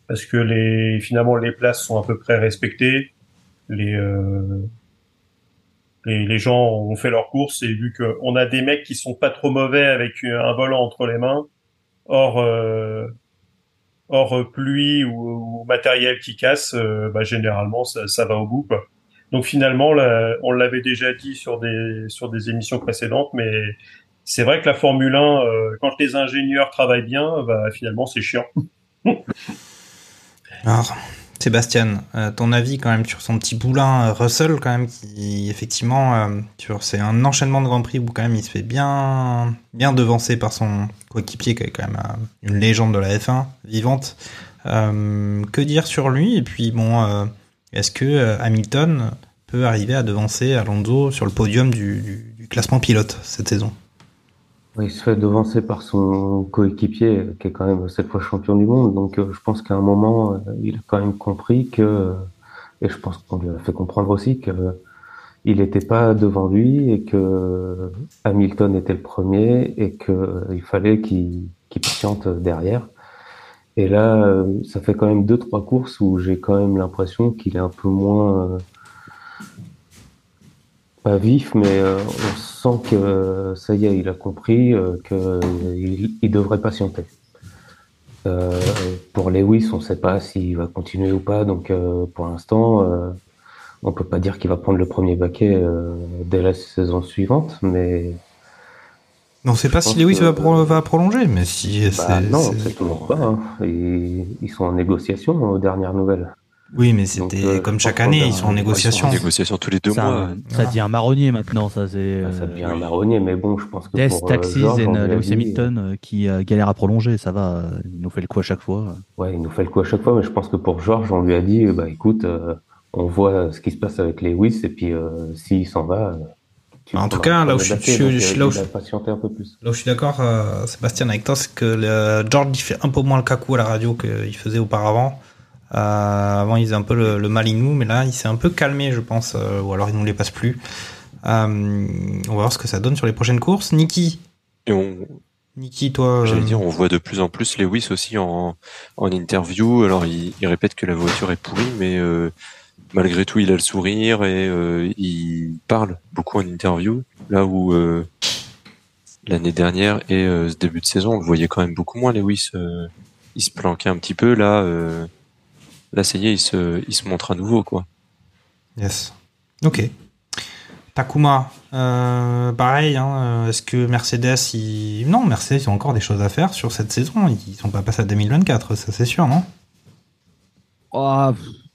Speaker 4: parce que les finalement les places sont à peu près respectées. Les euh, les, les gens ont fait leur course et vu qu'on a des mecs qui sont pas trop mauvais avec un volant entre les mains, hors euh, hors pluie ou, ou matériel qui casse, euh, bah, généralement ça, ça va au bout. Quoi. Donc finalement, là, on l'avait déjà dit sur des sur des émissions précédentes, mais c'est vrai que la Formule 1, euh, quand les ingénieurs travaillent bien, bah, finalement c'est chiant.
Speaker 3: Sébastien, euh, ton avis quand même sur son petit poulain euh, Russell quand même qui effectivement euh, c'est un enchaînement de Grand Prix où quand il se fait bien bien devancer par son coéquipier qui est quand même une légende de la F1 vivante. Que dire sur lui? Et puis bon est-ce que Hamilton peut arriver à devancer Alonso sur le podium du, du- du classement pilote cette saison?
Speaker 7: Il se fait devancer par son coéquipier, euh, qui est quand même cette fois champion du monde. Donc, euh, je pense qu'à un moment, euh, il a quand même compris que, et je pense qu'on lui a fait comprendre aussi que il n'était pas devant lui et que Hamilton était le premier et que euh, il fallait qu'il qu'il patiente derrière. Et là, euh, ça fait quand même deux trois courses où j'ai quand même l'impression qu'il est un peu moins euh, pas vif, mais euh, on sent que ça y est, il a compris euh, qu'il il devrait patienter. Euh, pour Lewis, on ne sait pas s'il va continuer ou pas, donc euh, pour l'instant, euh, on peut pas dire qu'il va prendre le premier baquet dès la saison suivante, mais
Speaker 3: On sait pas si Lewis
Speaker 7: que-
Speaker 3: va, pro- va prolonger, mais si
Speaker 7: bah, non, toujours pas. hein. Ils, ils sont en négociation aux dernières nouvelles.
Speaker 3: Oui, mais c'était
Speaker 7: euh,
Speaker 3: comme chaque année, ils sont en négociation.
Speaker 6: En négociation tous les deux
Speaker 5: ça,
Speaker 6: mois.
Speaker 5: ça devient un marronnier maintenant, ça c'est.
Speaker 7: Ça
Speaker 5: euh,
Speaker 7: devient un marronnier, mais bon, je pense que
Speaker 5: Des,
Speaker 7: pour euh,
Speaker 5: Taxis
Speaker 7: George,
Speaker 5: et Lewis Hamilton euh, qui euh, galère à prolonger, ça va, euh, il nous fait le coup à chaque fois.
Speaker 7: Ouais, il nous fait le coup à chaque fois, mais je pense que pour Georges, on lui a dit, bah écoute, euh, on voit ce qui se passe avec Lewis, et puis euh, s'il s'en va, euh, tu
Speaker 3: En tout cas, là où je-
Speaker 7: baquet,
Speaker 3: je-
Speaker 7: donc,
Speaker 3: je-
Speaker 7: euh,
Speaker 3: là où
Speaker 7: il
Speaker 3: je-
Speaker 7: a patienté un peu plus.
Speaker 3: Là où je suis d'accord, euh, Sébastien, avec toi, c'est que le George il fait un peu moins le cacou à la radio qu'il faisait auparavant. Euh, avant, il faisait un peu le, le malinou, mais là, il s'est un peu calmé, je pense, euh, ou alors il nous les passe plus. Euh, on va voir ce que ça donne sur les prochaines courses. Niki,
Speaker 6: Et on,
Speaker 3: Niki, toi,
Speaker 6: j'allais dire, on voit de plus en plus Lewis aussi en, en interview. Alors, il, il répète que la voiture est pourrie, mais malgré tout, il a le sourire et il parle beaucoup en interview. Là où l'année dernière et ce début de saison, on le voyait quand même beaucoup moins. Lewis, il se planquait un petit peu. Là, là, ça y est, il se, il se montre à nouveau, quoi.
Speaker 3: Yes. Ok. Takuma, euh, pareil, hein, euh, est-ce que Mercedes, ils... non, Mercedes, ils ont encore des choses à faire sur cette saison. Ils sont pas passés à 2024, ça c'est sûr, non?
Speaker 5: Oh,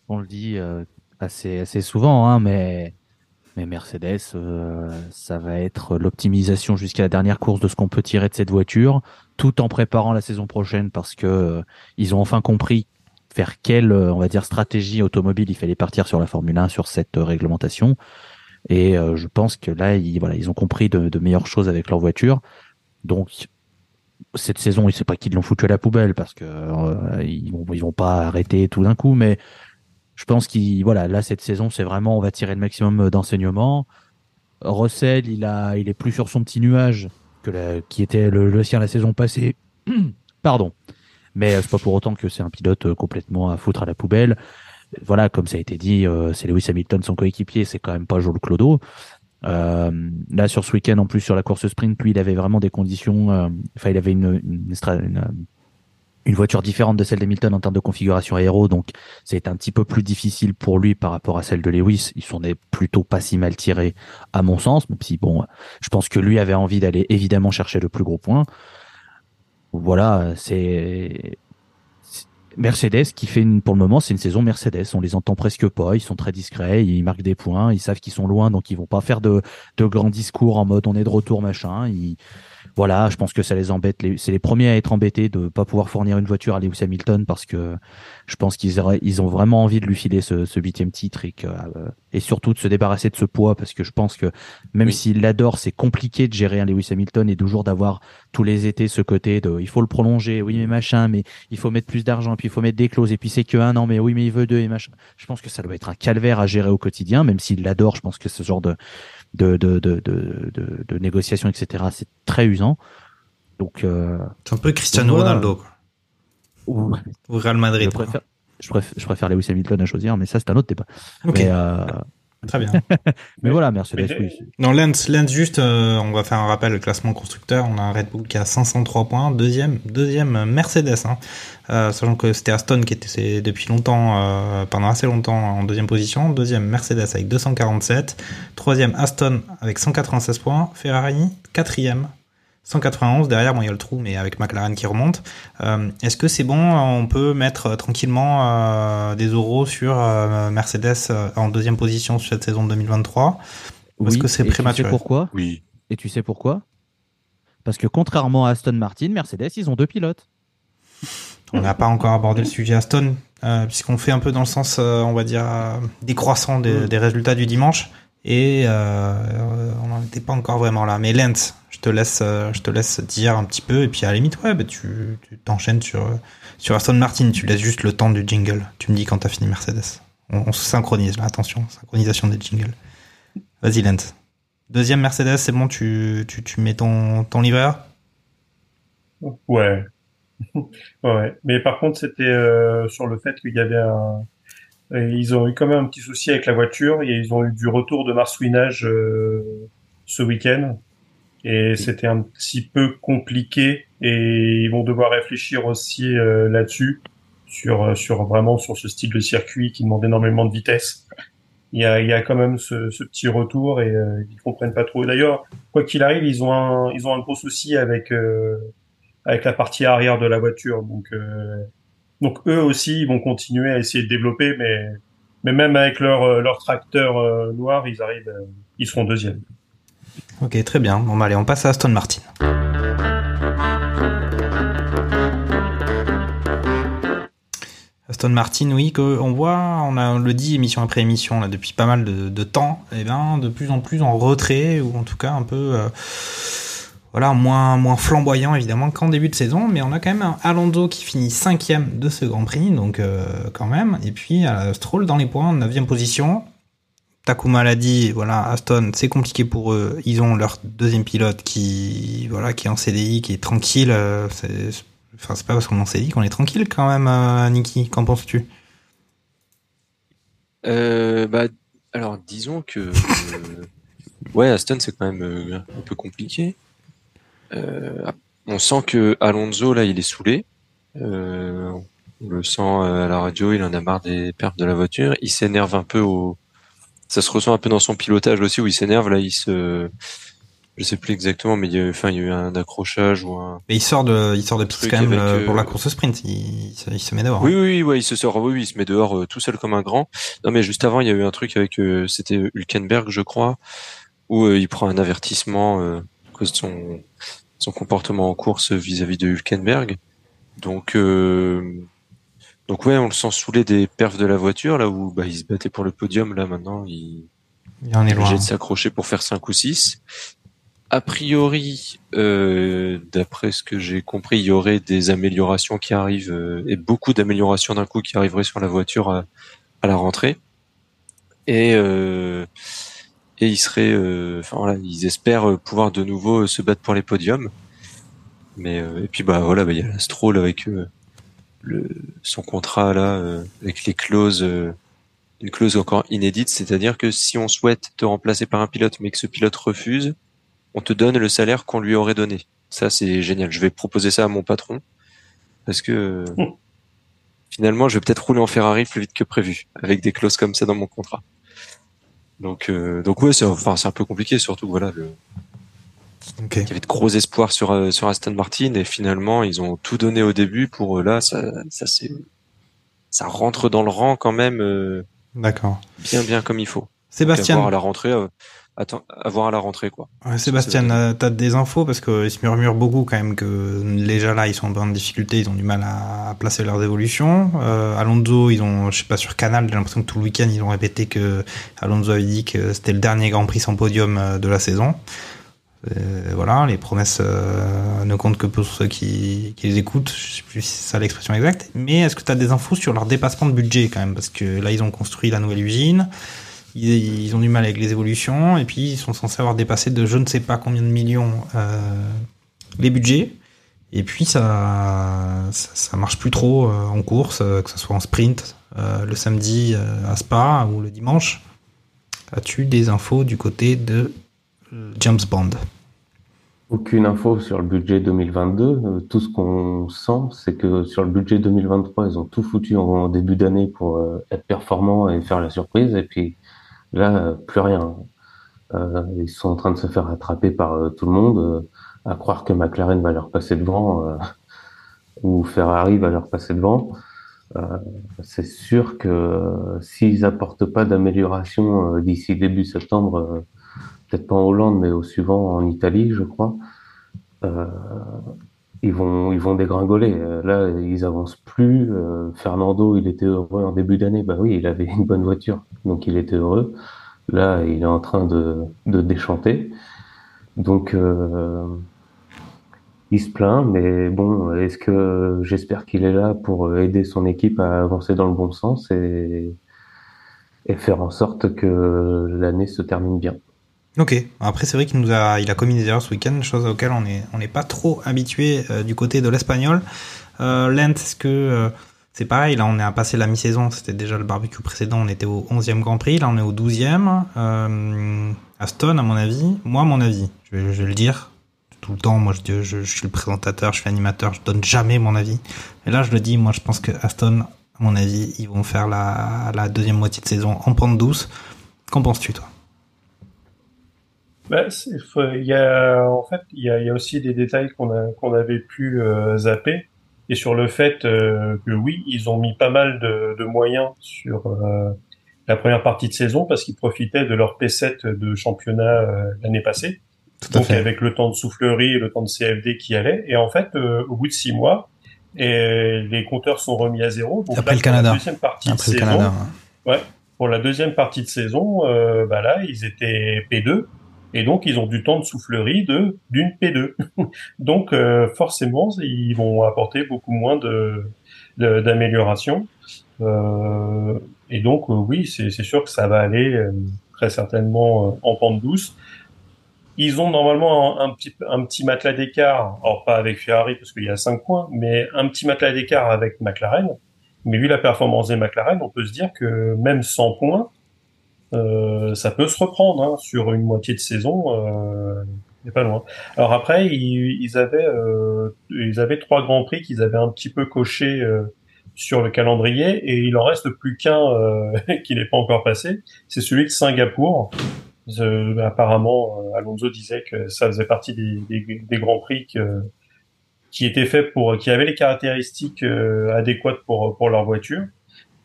Speaker 5: on le dit euh, assez, assez souvent, hein, mais, mais Mercedes, euh, ça va être l'optimisation jusqu'à la dernière course de ce qu'on peut tirer de cette voiture, tout en préparant la saison prochaine parce que euh, ils ont enfin compris vers quelle, euh, on va dire, stratégie automobile il fallait partir sur la Formule 1, sur cette euh, réglementation. Et euh, je pense que là, ils, voilà, ils ont compris de, de meilleures choses avec leur voiture. Donc, cette saison, il sait pas qu'ils l'ont foutu à la poubelle parce que euh, ils vont ils vont pas arrêter tout d'un coup, mais je pense qu'il voilà là cette saison c'est vraiment on va tirer le maximum d'enseignements. Russell il a il est plus sur son petit nuage que la, qui était le, le sien la saison passée. Pardon, mais euh, c'est pas pour autant que c'est un pilote euh, complètement à foutre à la poubelle. Voilà, comme ça a été dit, euh, c'est Lewis Hamilton son coéquipier, c'est quand même pas Joel Clodo. Euh, là, sur ce week-end, en plus, sur la course sprint, lui, il avait vraiment des conditions. euh, Enfin, il avait une, une, une, voiture différente de celle d'Hamilton en termes de configuration aéro, donc c'est un petit peu plus difficile pour lui par rapport à celle de Lewis. Ils sont plutôt pas si mal tirés, à mon sens, même si bon, je pense que lui avait envie d'aller évidemment chercher le plus gros point. Voilà, c'est Mercedes qui fait une, pour le moment, c'est une saison Mercedes. On les entend presque pas. Ils sont très discrets. Ils marquent des points. Ils savent qu'ils sont loin, donc ils vont pas faire de, de grands discours en mode on est de retour machin. Voilà, je pense que ça les embête. Les- C'est les premiers à être embêtés de pas pouvoir fournir une voiture à Lewis Hamilton parce que je pense qu'ils auraient- ils ont vraiment envie de lui filer ce, ce huitième titre et que, euh, et surtout de se débarrasser de ce poids parce que je pense que même s'il l'adore, c'est compliqué de gérer un Lewis Hamilton et toujours d'avoir tous les étés ce côté de il faut le prolonger, oui mais machin, mais il faut mettre plus d'argent, puis il faut mettre des clauses et puis c'est que un an, mais oui mais il veut deux et machin. Je pense que ça doit être un calvaire à gérer au quotidien, même s'il l'adore. Je pense que ce genre de de, de, de, de, de, de négociation, etc. C'est très usant. Donc, euh,
Speaker 3: C'est un peu Cristiano
Speaker 5: voilà.
Speaker 3: Ronaldo, quoi.
Speaker 5: Ou-
Speaker 3: Ou Real Madrid.
Speaker 5: je préfère, je préfère, je préfère Lewis Hamilton à choisir, mais ça, c'est un autre débat.
Speaker 3: Ok.
Speaker 5: Mais, euh,
Speaker 3: Très bien.
Speaker 5: mais voilà, Mercedes,
Speaker 4: Mais-
Speaker 5: oui.
Speaker 3: Non, Lens, Lens juste, euh, on va faire un rappel, le classement constructeur, on a un Red Bull qui a 503 points, deuxième, deuxième euh, Mercedes, hein. Euh, sachant que c'était Aston qui était depuis longtemps, euh, pendant assez longtemps en deuxième position, deuxième Mercedes avec 247, troisième Aston avec 196 points, Ferrari quatrième 191 derrière, bon il y a le trou, mais avec McLaren qui remonte. Euh, Est-ce que c'est bon On peut mettre euh, tranquillement euh, des euros sur euh, Mercedes euh, en deuxième position sur cette saison 2023 Ou est-ce
Speaker 5: Oui,
Speaker 3: que c'est
Speaker 5: et Tu
Speaker 3: prématuré?
Speaker 5: sais pourquoi?
Speaker 6: Oui.
Speaker 5: Et tu sais pourquoi? Parce que contrairement à Aston Martin, Mercedes, ils ont deux pilotes.
Speaker 3: On n'a pas encore abordé le sujet Aston, euh, puisqu'on fait un peu dans le sens, euh, on va dire, euh, décroissant des, des résultats du dimanche. Et euh, euh, on n'en était pas encore vraiment là. Mais Lens, te laisse, euh, je te laisse dire un petit peu. Et puis à la limite, ouais, bah, tu t'enchaînes sur, euh, sur Aston Martin. Tu laisses juste le temps du jingle. Tu me dis quand t'as fini Mercedes. On, se synchronise là, attention, synchronisation des jingles. Vas-y Lens. Deuxième Mercedes, c'est bon, tu, tu, tu mets ton, ton livreur?
Speaker 4: Ouais. Ouais. Mais par contre, c'était euh, sur le fait qu'il y avait un. Ils ont eu quand même un petit souci avec la voiture. Ils ont eu du retour de marsouinage ce week-end. Et c'était un petit peu compliqué. Et ils vont devoir réfléchir aussi euh, là-dessus, sur euh, sur vraiment sur ce style de circuit qui demande énormément de vitesse. Il y a il y a quand même ce, ce petit retour et euh, ils comprennent pas trop. D'ailleurs, quoi qu'il arrive, ils ont un ils ont un gros souci avec euh, avec la partie arrière de la voiture. Donc, euh, donc eux aussi, ils vont continuer à essayer de développer, mais, mais même avec leur, euh, leur tracteur noir, ils arrivent, ils seront deuxième.
Speaker 3: Ok, très bien. Bon, bah, allez, on passe à Aston Martin. Aston Martin, oui, que on voit, on, a, le dit émission après émission là depuis pas mal de, temps, et ben de plus en plus en retrait ou en tout cas un peu, euh, voilà, moins flamboyant évidemment qu'en début de saison, mais on a quand même un Alonso qui finit cinquième de ce Grand Prix, donc euh, quand même, et puis euh, Stroll dans les points, neuvième position. Takuma l'a dit, voilà, Aston, c'est compliqué pour eux. Ils ont leur deuxième pilote qui, voilà, qui est en CDI, qui est tranquille. euh, c'est, enfin, c'est pas parce qu'on est en CDI qu'on est tranquille quand même, euh, Niki. Qu'en penses-tu?
Speaker 6: Euh, bah, alors disons que euh, ouais, Aston c'est quand même un peu compliqué. Euh, on sent que Alonso là, il est saoulé. On le sent à la radio, il en a marre des pertes de la voiture. Il s'énerve un peu au, ça se ressent un peu dans son pilotage aussi où il s'énerve. Là, il se, je sais plus exactement, mais il y a, eu- enfin, il y a eu un accrochage ou un.
Speaker 3: Mais il sort de, il sort de piste quand même euh, pour
Speaker 6: euh,
Speaker 3: la course sprint. Il, il se- met dehors.
Speaker 6: Oui,
Speaker 3: hein.
Speaker 6: oui, oui, ouais, il se sort, oui, oui, il se met dehors euh, tout seul comme un grand. Non, mais juste avant, il y a eu un truc avec, euh, c'était Hülkenberg, je crois, où il prend un avertissement euh, à cause de son, son comportement en course vis-à-vis de Hülkenberg. Donc, euh, donc ouais, on le sent saoulé des perfs de la voiture, là où bah, il se battait pour le podium, là maintenant, il,
Speaker 3: Il en est loin.
Speaker 6: obligé de s'accrocher pour faire 5 ou 6. A priori, euh, d'après ce que j'ai compris, il y aurait des améliorations qui arrivent euh, et beaucoup d'améliorations d'un coup qui arriveraient sur la voiture à, à la rentrée. Et euh, et ils seraient, enfin voilà, ils espèrent pouvoir de nouveau se battre pour les podiums. Mais et puis bah voilà, bah, il y a la Stroll avec euh, le son contrat là, euh, avec les clauses. euh, une clause encore inédite, c'est-à-dire que si on souhaite te remplacer par un pilote mais que ce pilote refuse, on te donne le salaire qu'on lui aurait donné. Ça, c'est génial. Je vais proposer ça à mon patron parce que euh, finalement, je vais peut-être rouler en Ferrari plus vite que prévu avec des clauses comme ça dans mon contrat. Donc, euh, donc ouais, c'est enfin c'est un peu compliqué, surtout voilà, le,
Speaker 3: Ok.
Speaker 6: il y avait de gros espoirs sur euh, sur Aston Martin et finalement ils ont tout donné au début pour euh, là ça ça c'est ça rentre dans le rang quand même. euh,
Speaker 3: D'accord.
Speaker 6: bien bien comme il faut.
Speaker 3: Sébastien.
Speaker 6: Donc, à voir à la rentrée, euh, attends, à voir à la rentrée quoi.
Speaker 3: Ouais, Sébastien, euh, t'as des infos? Parce qu'il se murmure beaucoup quand même que déjà là ils sont en difficulté, ils ont du mal à, à placer leurs évolutions. Euh, Alonso, ils ont, je sais pas sur Canal, j'ai l'impression que tout le week-end ils ont répété que Alonso avait dit que c'était le dernier Grand Prix sans podium de la saison. Euh, voilà, les promesses euh, ne comptent que pour ceux qui, les écoutent. Je sais plus si c'est ça l'expression exacte. Mais est-ce que tu as des infos sur leur dépassement de budget quand même? Parce que là, ils ont construit la nouvelle usine. ils, ont du mal avec les évolutions et puis ils sont censés avoir dépassé de je ne sais pas combien de millions euh, les budgets. Et puis ça, ça, ça marche plus trop en course, que ce soit en sprint, le samedi à Spa ou le dimanche. As-tu des infos du côté de James Bond
Speaker 7: Aucune info sur le budget 2022. Euh, Tout ce qu'on sent, c'est que sur le budget 2023, ils ont tout foutu en début d'année pour euh, être performants et faire la surprise. Et puis là, euh, plus rien. Ils sont en train de se faire attraper par tout le monde, à croire que McLaren va leur passer devant ou Ferrari va leur passer devant. C'est sûr que s'ils apportent pas d'amélioration d'ici début septembre, peut-être pas en Hollande, mais au suivant en Italie, je crois, euh, ils vont ils vont dégringoler. Euh, Là, ils avancent plus. Euh, Fernando, il était heureux en début d'année. Bah oui, il avait une bonne voiture, donc il était heureux. Là, il est en train de de déchanter. Donc euh, il se plaint, mais bon, est-ce que j'espère qu'il est là pour aider son équipe à avancer dans le bon sens et, et faire en sorte que l'année se termine bien?
Speaker 3: Ok. Après, c'est vrai qu'il nous a, il a commis des erreurs ce week-end, chose auxquelles on est, on n'est pas trop habitué euh, du côté de l'espagnol. Euh, Lent, est-ce que euh, c'est pareil Là, on est à passer la mi-saison. C'était déjà le barbecue précédent. On était au 11e Grand Prix. Là, on est au 12e. Euh, Aston, à mon avis. Moi, mon avis, je vais, je vais le dire tout le temps. Moi, je, je, je suis le présentateur, je suis animateur. Je donne jamais mon avis. Et là, je le dis. Moi, je pense que Aston, à mon avis, ils vont faire la, la deuxième moitié de saison en pente douce. Qu'en penses-tu, toi?
Speaker 4: Bah, il y a, en fait, il y a, il y a aussi des détails qu'on qu'on avait pu euh, zapper et sur le fait euh, que oui, ils ont mis pas mal de, de moyens sur euh, la première partie de saison parce qu'ils profitaient de leur P7 de championnat l'année passée.
Speaker 3: Tout à
Speaker 4: Donc
Speaker 3: fait.
Speaker 4: avec le temps de soufflerie et le temps de CFD qui allait. Et en fait, au bout de six mois, et les compteurs sont remis à zéro. Donc
Speaker 3: Après
Speaker 4: là,
Speaker 3: le
Speaker 4: pour la
Speaker 3: Canada.
Speaker 4: deuxième partie
Speaker 3: Après
Speaker 4: de
Speaker 3: le
Speaker 4: saison,
Speaker 3: Canada. ouais.
Speaker 4: Ouais, pour la deuxième partie de saison, bah là, ils étaient P2 et donc ils ont du temps de soufflerie de d'une P2. donc euh, forcément, ils vont apporter beaucoup moins de d'amélioration. Euh, et donc euh, oui, c'est sûr que ça va aller euh, très certainement euh, en pente douce. Ils ont normalement un, petit un petit matelas d'écart, alors pas avec Ferrari parce qu'il y a 5 points, mais un petit matelas d'écart avec McLaren. Mais vu la performance des McLaren, on peut se dire que même 100 points, euh, ça peut se reprendre hein, sur une moitié de saison. Euh, est pas loin. Alors après, ils, ils avaient euh, ils avaient trois grands prix qu'ils avaient un petit peu coché sur le calendrier et il en reste plus qu'un qui n'est pas encore passé. C'est celui de Singapour. Apparemment, Alonso disait que ça faisait partie des, des, des grands prix que, qui étaient faits pour, qui avaient les caractéristiques euh, adéquates pour pour leur voiture.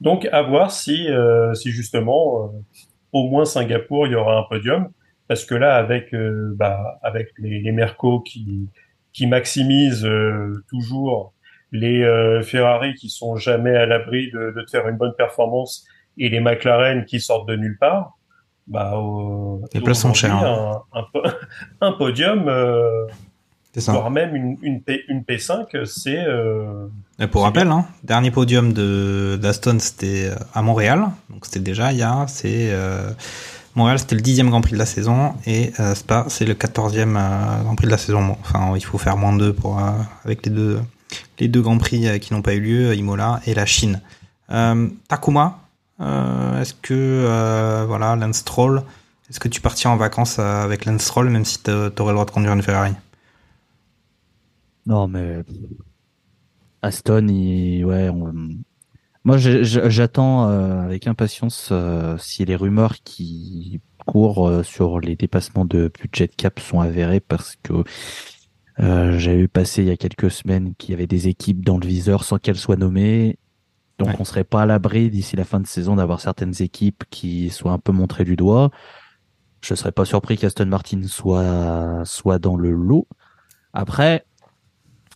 Speaker 4: Donc, à voir si si justement au moins Singapour il y aura un podium, parce que là avec euh, bah avec les, les Mercos qui qui maximisent euh, toujours les euh, Ferrari qui sont jamais à l'abri de, de faire une bonne performance et les McLaren qui sortent de nulle part, bah
Speaker 3: Les places sont chères, hein.
Speaker 4: Un, un, po- un podium, voire même une, une, P, une P5, c'est
Speaker 3: Et pour rappel, hein, dernier podium de d'Aston, c'était euh, à Montréal. Donc c'était déjà il y a, c'est euh, Montréal, c'était le dixième Grand Prix de la saison et euh, Spa, c'est le quatorzième euh, Grand Prix de la saison. Bon, enfin, il faut faire moins deux pour euh, avec les deux les deux Grands Prix euh, qui n'ont pas eu lieu, Imola et la Chine. Euh, Takuma, euh, est-ce que euh, voilà, Lance Stroll, est-ce que tu partiras en vacances euh, avec Lance Stroll même si t'aurais le droit de conduire une Ferrari?
Speaker 5: Non, mais Aston, il... ouais. on- Moi, j'attends euh, avec impatience euh, si les rumeurs qui courent euh, sur les dépassements de budget cap sont avérées parce que euh, j'ai eu passé il y a quelques semaines qu'il y avait des équipes dans le viseur sans qu'elles soient nommées. Donc, on serait pas à l'abri d'ici la fin de saison d'avoir certaines équipes qui soient un peu montrées du doigt. Je serais pas surpris qu'Aston Martin soit soit dans le lot. Après,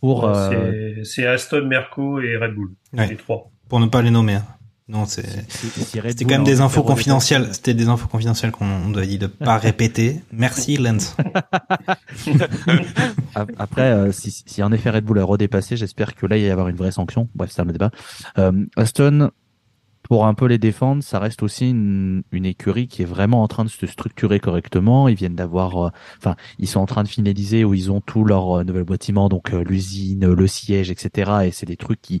Speaker 5: pour
Speaker 4: Ouais,
Speaker 5: euh,
Speaker 4: c'est Aston, Merco et Red Bull,
Speaker 3: Ouais.
Speaker 4: les trois.
Speaker 3: Pour ne pas les nommer. hein. Non, c'est. C'était quand même
Speaker 5: a
Speaker 3: des infos confidentielles. C'était des infos confidentielles qu'on on doit dit de pas répéter. Merci, Lens.
Speaker 5: Ap- Après, euh, si, si en effet Red Bull a redépassé, j'espère que là il va y avoir une vraie sanction. Bref, c'est un débat. Euh, Aston, pour un peu les défendre, ça reste aussi une, une écurie qui est vraiment en train de se structurer correctement. Ils viennent d'avoir, euh, enfin, ils sont en train de finaliser où ils ont tout leur euh, nouvel bâtiment, donc euh, l'usine, le siège, etc. Et c'est des trucs qui,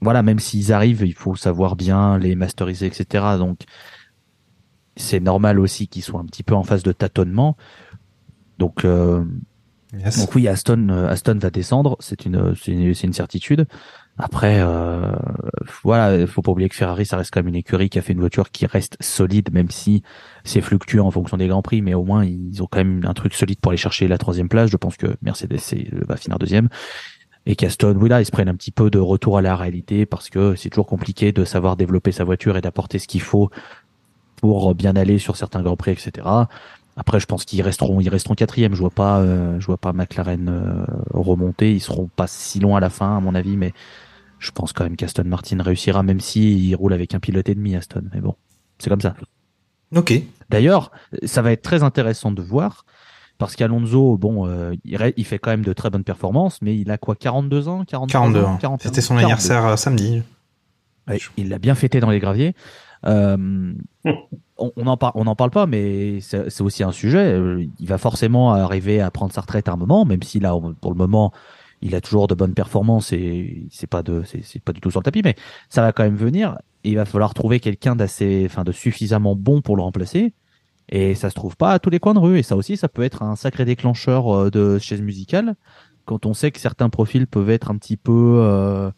Speaker 5: voilà, même s'ils arrivent, il faut savoir bien les masteriser, etc. Donc, c'est normal aussi qu'ils soient un petit peu en phase de tâtonnement. Donc, euh,
Speaker 3: Yes.
Speaker 5: donc oui, Aston, Aston va descendre, c'est une, c'est une, c'est une certitude. Après, euh, voilà, il faut pas oublier que Ferrari, ça reste quand même une écurie qui a fait une voiture qui reste solide, même si c'est fluctuant en fonction des grands prix, mais au moins ils ont quand même un truc solide pour aller chercher la troisième place. Je pense que Mercedes c'est- va finir deuxième. Et qu'Aston, oui là, ils se prennent un petit peu de retour à la réalité parce que c'est toujours compliqué de savoir développer sa voiture et d'apporter ce qu'il faut pour bien aller sur certains grands prix, etc. Après, je pense qu'ils resteront, ils resteront quatrième. Je vois pas, euh, je vois pas McLaren euh, remonter. Ils seront pas si loin à la fin, à mon avis, mais je pense quand même qu'Aston Martin réussira, même si il roule avec un pilote et demi, Aston. Mais bon, c'est comme ça.
Speaker 3: Ok.
Speaker 5: D'ailleurs, ça va être très intéressant de voir. Parce qu'Alonso, bon, euh, il, fait quand même de très bonnes performances, mais il a quoi, 42 ans? 43
Speaker 3: 42
Speaker 5: ans,
Speaker 3: ans.
Speaker 5: 41
Speaker 3: C'était son
Speaker 5: 42.
Speaker 3: anniversaire euh, samedi.
Speaker 5: Ouais, il l'a bien fêté dans les graviers. Euh, on on en, par- on en parle pas, mais c'est aussi un sujet. Il va forcément arriver à prendre sa retraite à un moment, même si là, pour le moment, il a toujours de bonnes performances et c'est pas de, pas du tout sur le tapis, mais ça va quand même venir. Il va falloir trouver quelqu'un d'assez, enfin, de suffisamment bon pour le remplacer. Et ça se trouve pas à tous les coins de rue. Et ça aussi, ça peut être un sacré déclencheur euh, de chaise musicale quand on sait que certains profils peuvent être un petit peu, euh,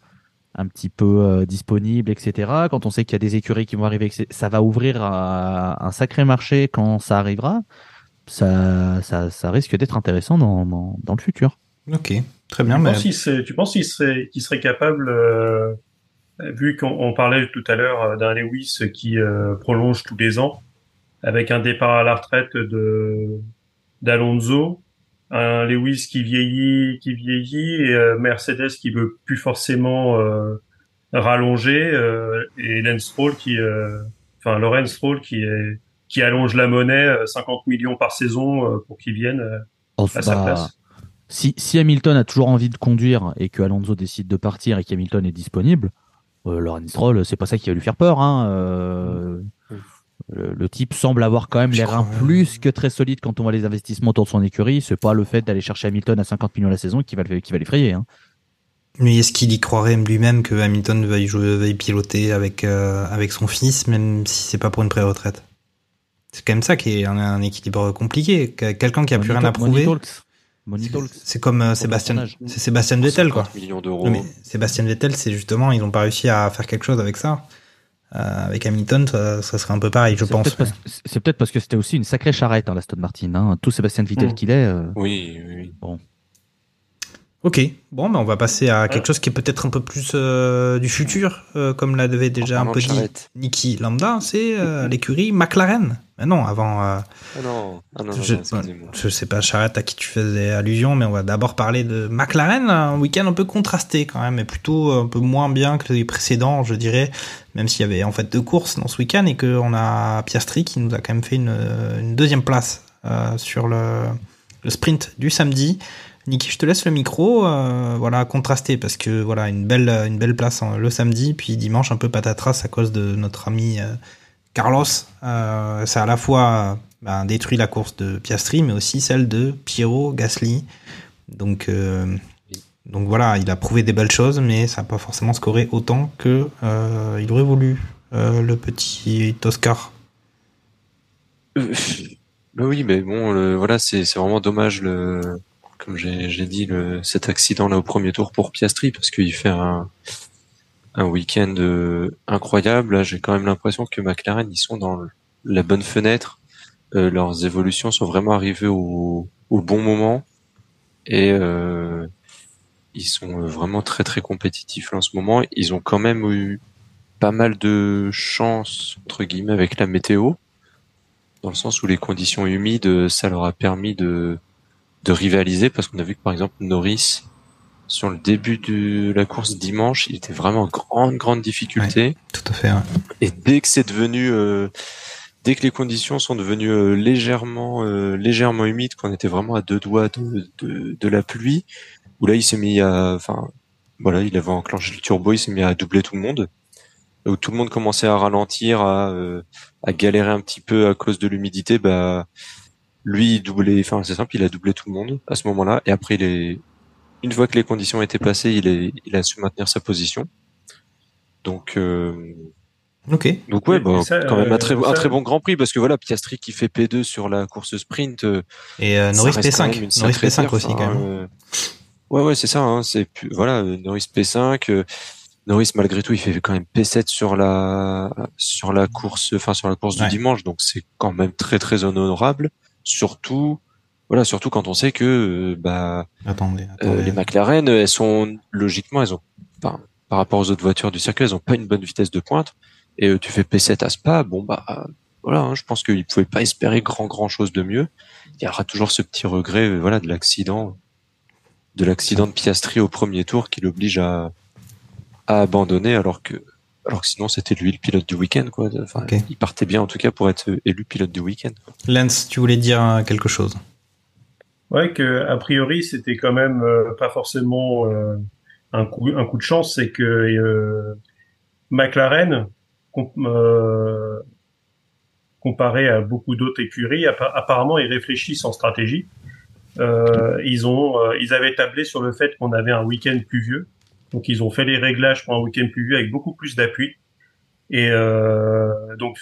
Speaker 5: un petit peu euh, disponibles, etc. Quand on sait qu'il y a des écuries qui vont arriver, ça va ouvrir un sacré marché quand ça arrivera. Ça, ça, ça risque d'être intéressant dans, dans, dans le futur.
Speaker 3: Ok, très bien.
Speaker 4: tu,
Speaker 3: mais-
Speaker 4: penses qu'il serait, tu penses qu'il serait, qu'il serait capable, euh, vu qu'on on parlait tout à l'heure euh, d'un Lewis qui euh, prolonge tous les ans, avec un départ à la retraite de d'Alonso, un Lewis qui vieillit, qui vieillit, et euh, Mercedes qui veut plus forcément euh, rallonger, euh, et Lance Stroll qui, euh, enfin Lorenz Stroll qui est qui allonge la monnaie, euh, 50 millions par saison euh, pour qu'il vienne euh,
Speaker 5: Oh,
Speaker 4: à sa place.
Speaker 5: Si, si Hamilton a toujours envie de conduire et que Alonso décide de partir et qu'Hamilton est disponible, euh, Lawrence Stroll, c'est pas ça qui va lui faire peur. Hein. Euh, le, le type semble avoir quand même reins
Speaker 3: ouais.
Speaker 5: plus que très solides quand on voit les investissements autour de son écurie. C'est pas le fait d'aller chercher Hamilton à 50 millions la saison qui va, qui va l'effrayer. Hein.
Speaker 3: Mais est-ce qu'il y croirait lui-même que Hamilton veuille jouer, veuille piloter avec euh, avec son fils, même si c'est pas pour une pré-retraite? C'est quand même ça qui est un, un équilibre compliqué. Que- Quelqu'un qui a plus rien à prouver.
Speaker 5: talks. Money talks.
Speaker 3: C'est comme euh, Sébastien, c'est Sébastien Vettel quoi.
Speaker 6: 50 millions d'euros.
Speaker 3: Non, mais Sébastien Vettel, c'est justement, ils n'ont pas réussi à faire quelque chose avec ça. Euh, avec Hamilton, ça, ça serait un peu pareil, je
Speaker 5: C'est
Speaker 3: pense.
Speaker 5: c'est peut-être parce que c'était aussi une sacrée charrette, hein, l'Aston Martin. Hein. Tout Sébastien Vettel
Speaker 4: Mm.
Speaker 5: qu'il est. euh,
Speaker 6: Oui, oui, oui.
Speaker 5: bon.
Speaker 3: Ok, bon, ben on va passer à quelque chose qui est peut-être un peu plus euh, du futur, euh, comme l'avait déjà un
Speaker 6: parlant
Speaker 3: peu dit. Niki Lambda, c'est euh, l'écurie McLaren. Mais non, avant, euh,
Speaker 6: Ah non, ah non, non,
Speaker 3: je,
Speaker 6: non,
Speaker 3: je sais pas charrette à qui tu faisais allusion, mais on va d'abord parler de McLaren, un week-end un peu contrasté quand même, mais plutôt un peu moins bien que les précédents, je dirais, même s'il y avait en fait deux courses dans ce week-end et qu'on a Piastri qui nous a quand même fait une, une deuxième place euh, sur le, le sprint du samedi. Niki, je te laisse le micro, euh, voilà, contrasté parce que voilà une belle une belle place hein, le samedi, puis dimanche un peu patatras à cause de notre ami euh, Carlos. Euh, ça a à la fois ben, détruit la course de Piastri, mais aussi celle de Piero Gasly. Donc euh, donc voilà, il a prouvé des belles choses, mais ça n'a pas forcément scoré autant que il aurait voulu le petit Oscar.
Speaker 6: Bah oui, mais bon, le- voilà, c'est vraiment dommage le, comme j'ai dit, le, cet accident là au premier tour pour Piastri parce qu'il fait un un week-end euh, incroyable. Là, j'ai quand même l'impression que McLaren ils sont dans la bonne fenêtre. Euh, leurs évolutions sont vraiment arrivées au au bon moment et euh, ils sont vraiment très très compétitifs en ce moment. Ils ont quand même eu pas mal de chance entre guillemets avec la météo dans le sens où les conditions humides, ça leur a permis de, de rivaliser, parce qu'on a vu que par exemple Norris, sur le début de la course dimanche, il était vraiment en grande, grande difficulté.
Speaker 3: Tout à fait. ouais.
Speaker 6: Et dès que c'est devenu, euh, dès que les conditions sont devenues euh, légèrement, euh, légèrement humides, qu'on était vraiment à deux doigts de, de, de la pluie, où là il s'est mis à, enfin, voilà, il avait enclenché le turbo, il s'est mis à doubler tout le monde. où tout le monde commençait à ralentir, à, euh, à galérer un petit peu à cause de l'humidité, bah lui il doublait, enfin c'est simple, il a doublé tout le monde à ce moment-là, et après il est, une fois que les conditions étaient passées, il est, il a su maintenir sa position. Donc euh,
Speaker 9: Ok.
Speaker 6: donc ouais, bah,
Speaker 4: ça,
Speaker 6: quand même un très,
Speaker 4: euh,
Speaker 6: un
Speaker 4: ça-
Speaker 6: très bon Grand Prix parce que voilà, Piastri qui fait P2 sur la course sprint. euh,
Speaker 9: Et euh, Norris
Speaker 6: reste quand
Speaker 9: P5.
Speaker 6: même une
Speaker 9: Norris
Speaker 6: sacrée
Speaker 9: P5
Speaker 6: perf,
Speaker 9: aussi, quand
Speaker 6: hein,
Speaker 9: même.
Speaker 6: euh. Ouais, ouais, c'est ça. Hein, c'est voilà, euh, Norris P5. euh, Norris malgré tout, il fait quand même P7 sur la sur la course, enfin sur la course
Speaker 9: Ouais.
Speaker 6: du dimanche. Donc c'est quand même très très honorable. Surtout, voilà, surtout quand on sait que euh, bah
Speaker 9: Attendez.
Speaker 6: euh, les McLaren, elles sont logiquement, elles ont par, par rapport aux autres voitures du circuit, elles ont pas une bonne vitesse de pointe. Et euh, tu fais P7 à Spa, bon bah voilà, hein, je pense qu'ils pouvaient pas espérer grand grand chose de mieux. Il y aura toujours ce petit regret, euh, voilà, de l'accident, de l'accident de Piastri au premier tour qui l'oblige à à abandonner alors que alors que sinon c'était lui le pilote du week-end quoi. Enfin, il partait bien en tout cas pour être élu pilote du week-end.
Speaker 9: Lance, tu voulais dire euh, quelque chose?
Speaker 4: Ouais, que a priori c'était quand même euh, pas forcément euh, un coup un coup de chance, c'est que euh, McLaren com- euh, comparé à beaucoup d'autres écuries, appa- apparemment ils réfléchissent en stratégie. Euh, ils ont euh, ils avaient tablé sur le fait qu'on avait un week-end pluvieux, donc ils ont fait les réglages pour un week-end pluvieux avec beaucoup plus d'appui. Et euh, donc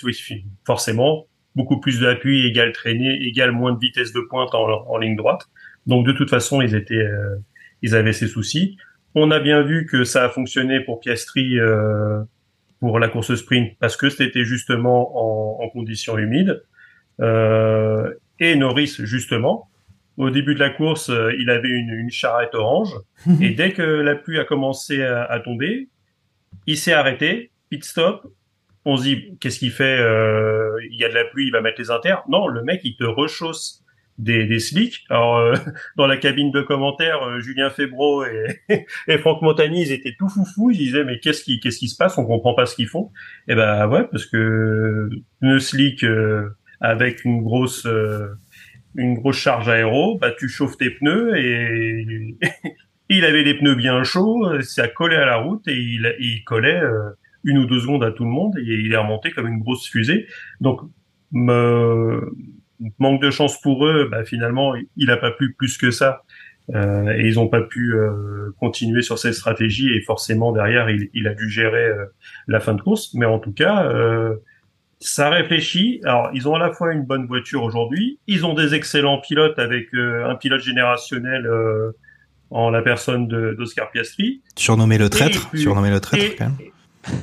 Speaker 4: forcément, beaucoup plus d'appui égale traînée égale moins de vitesse de pointe en, en ligne droite. Donc de toute façon, ils étaient, euh, ils avaient ces soucis. On a bien vu que ça a fonctionné pour Piastri euh, pour la course sprint parce que c'était justement en, en conditions humides. Euh, et Norris justement, au début de la course, euh, il avait une, une charrette orange et dès que la pluie a commencé à, à tomber, il s'est arrêté, pit stop. On se dit qu'est-ce qu'il fait euh, Il y a de la pluie, il va mettre les inters. Non, le mec il te rechausse des, des slicks. Alors euh, dans la cabine de commentaires, euh, Julien Febro et, et Franck Montagny, ils étaient tout foufou. Ils disaient mais qu'est-ce qui qu'est-ce qui se passe? On comprend pas ce qu'ils font. Et ben ouais, parce que slick euh, avec une grosse euh, une grosse charge aéro, bah tu chauffes tes pneus et il avait les pneus bien chauds, ça collait à la route et il, il collait euh, une ou deux secondes à tout le monde et il est remonté comme une grosse fusée. Donc manque de chance pour eux, bah, finalement il a pas pu plus que ça euh, et ils n'ont pas pu euh, continuer sur cette stratégie et forcément derrière il, il a dû gérer euh, la fin de course. Mais en tout cas euh, ça réfléchit. Alors, ils ont à la fois une bonne voiture aujourd'hui, ils ont des excellents pilotes avec euh, un pilote générationnel euh, en la personne d'Oscar Piastri.
Speaker 9: Surnommé le traître.
Speaker 4: Puis-
Speaker 9: Surnommé le traître,
Speaker 4: et-
Speaker 9: quand même.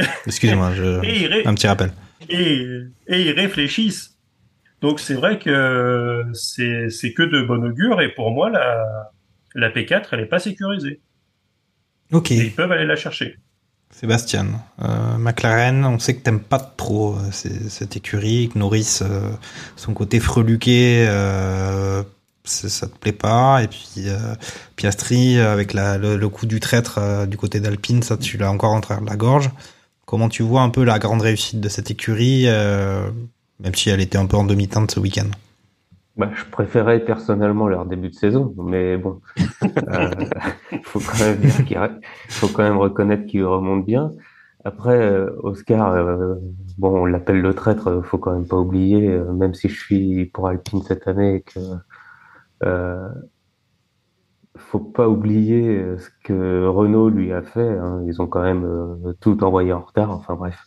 Speaker 9: Excusez-moi, un petit rappel.
Speaker 4: et, et ils réfléchissent. Donc c'est vrai que c'est que de bon augure et pour moi la la P4 elle est pas sécurisée.
Speaker 9: Ok.
Speaker 4: Et ils peuvent aller la chercher.
Speaker 9: Sébastien, euh, McLaren, on sait que t'aimes pas trop euh, cette écurie, que Norris, euh, son côté freluqué, euh, ça te plaît pas, et puis euh, Piastri euh, avec la, le, coup du traître du côté d'Alpine, ça tu l'as encore en travers de la gorge. Comment tu vois un peu la grande réussite de cette écurie, même si elle était un peu en demi-teinte ce week-end?
Speaker 7: Bah, je préférais personnellement leur début de saison, mais bon, euh, faut quand même dire qu'il faut quand même reconnaître qu'ils remontent bien. Après, euh, Oscar, euh, bon, on l'appelle le traître, faut quand même pas oublier, euh, même si je suis pour Alpine cette année, que euh, faut pas oublier ce que Renault lui a fait. hein. Ils ont quand même tout envoyé en retard. Enfin bref,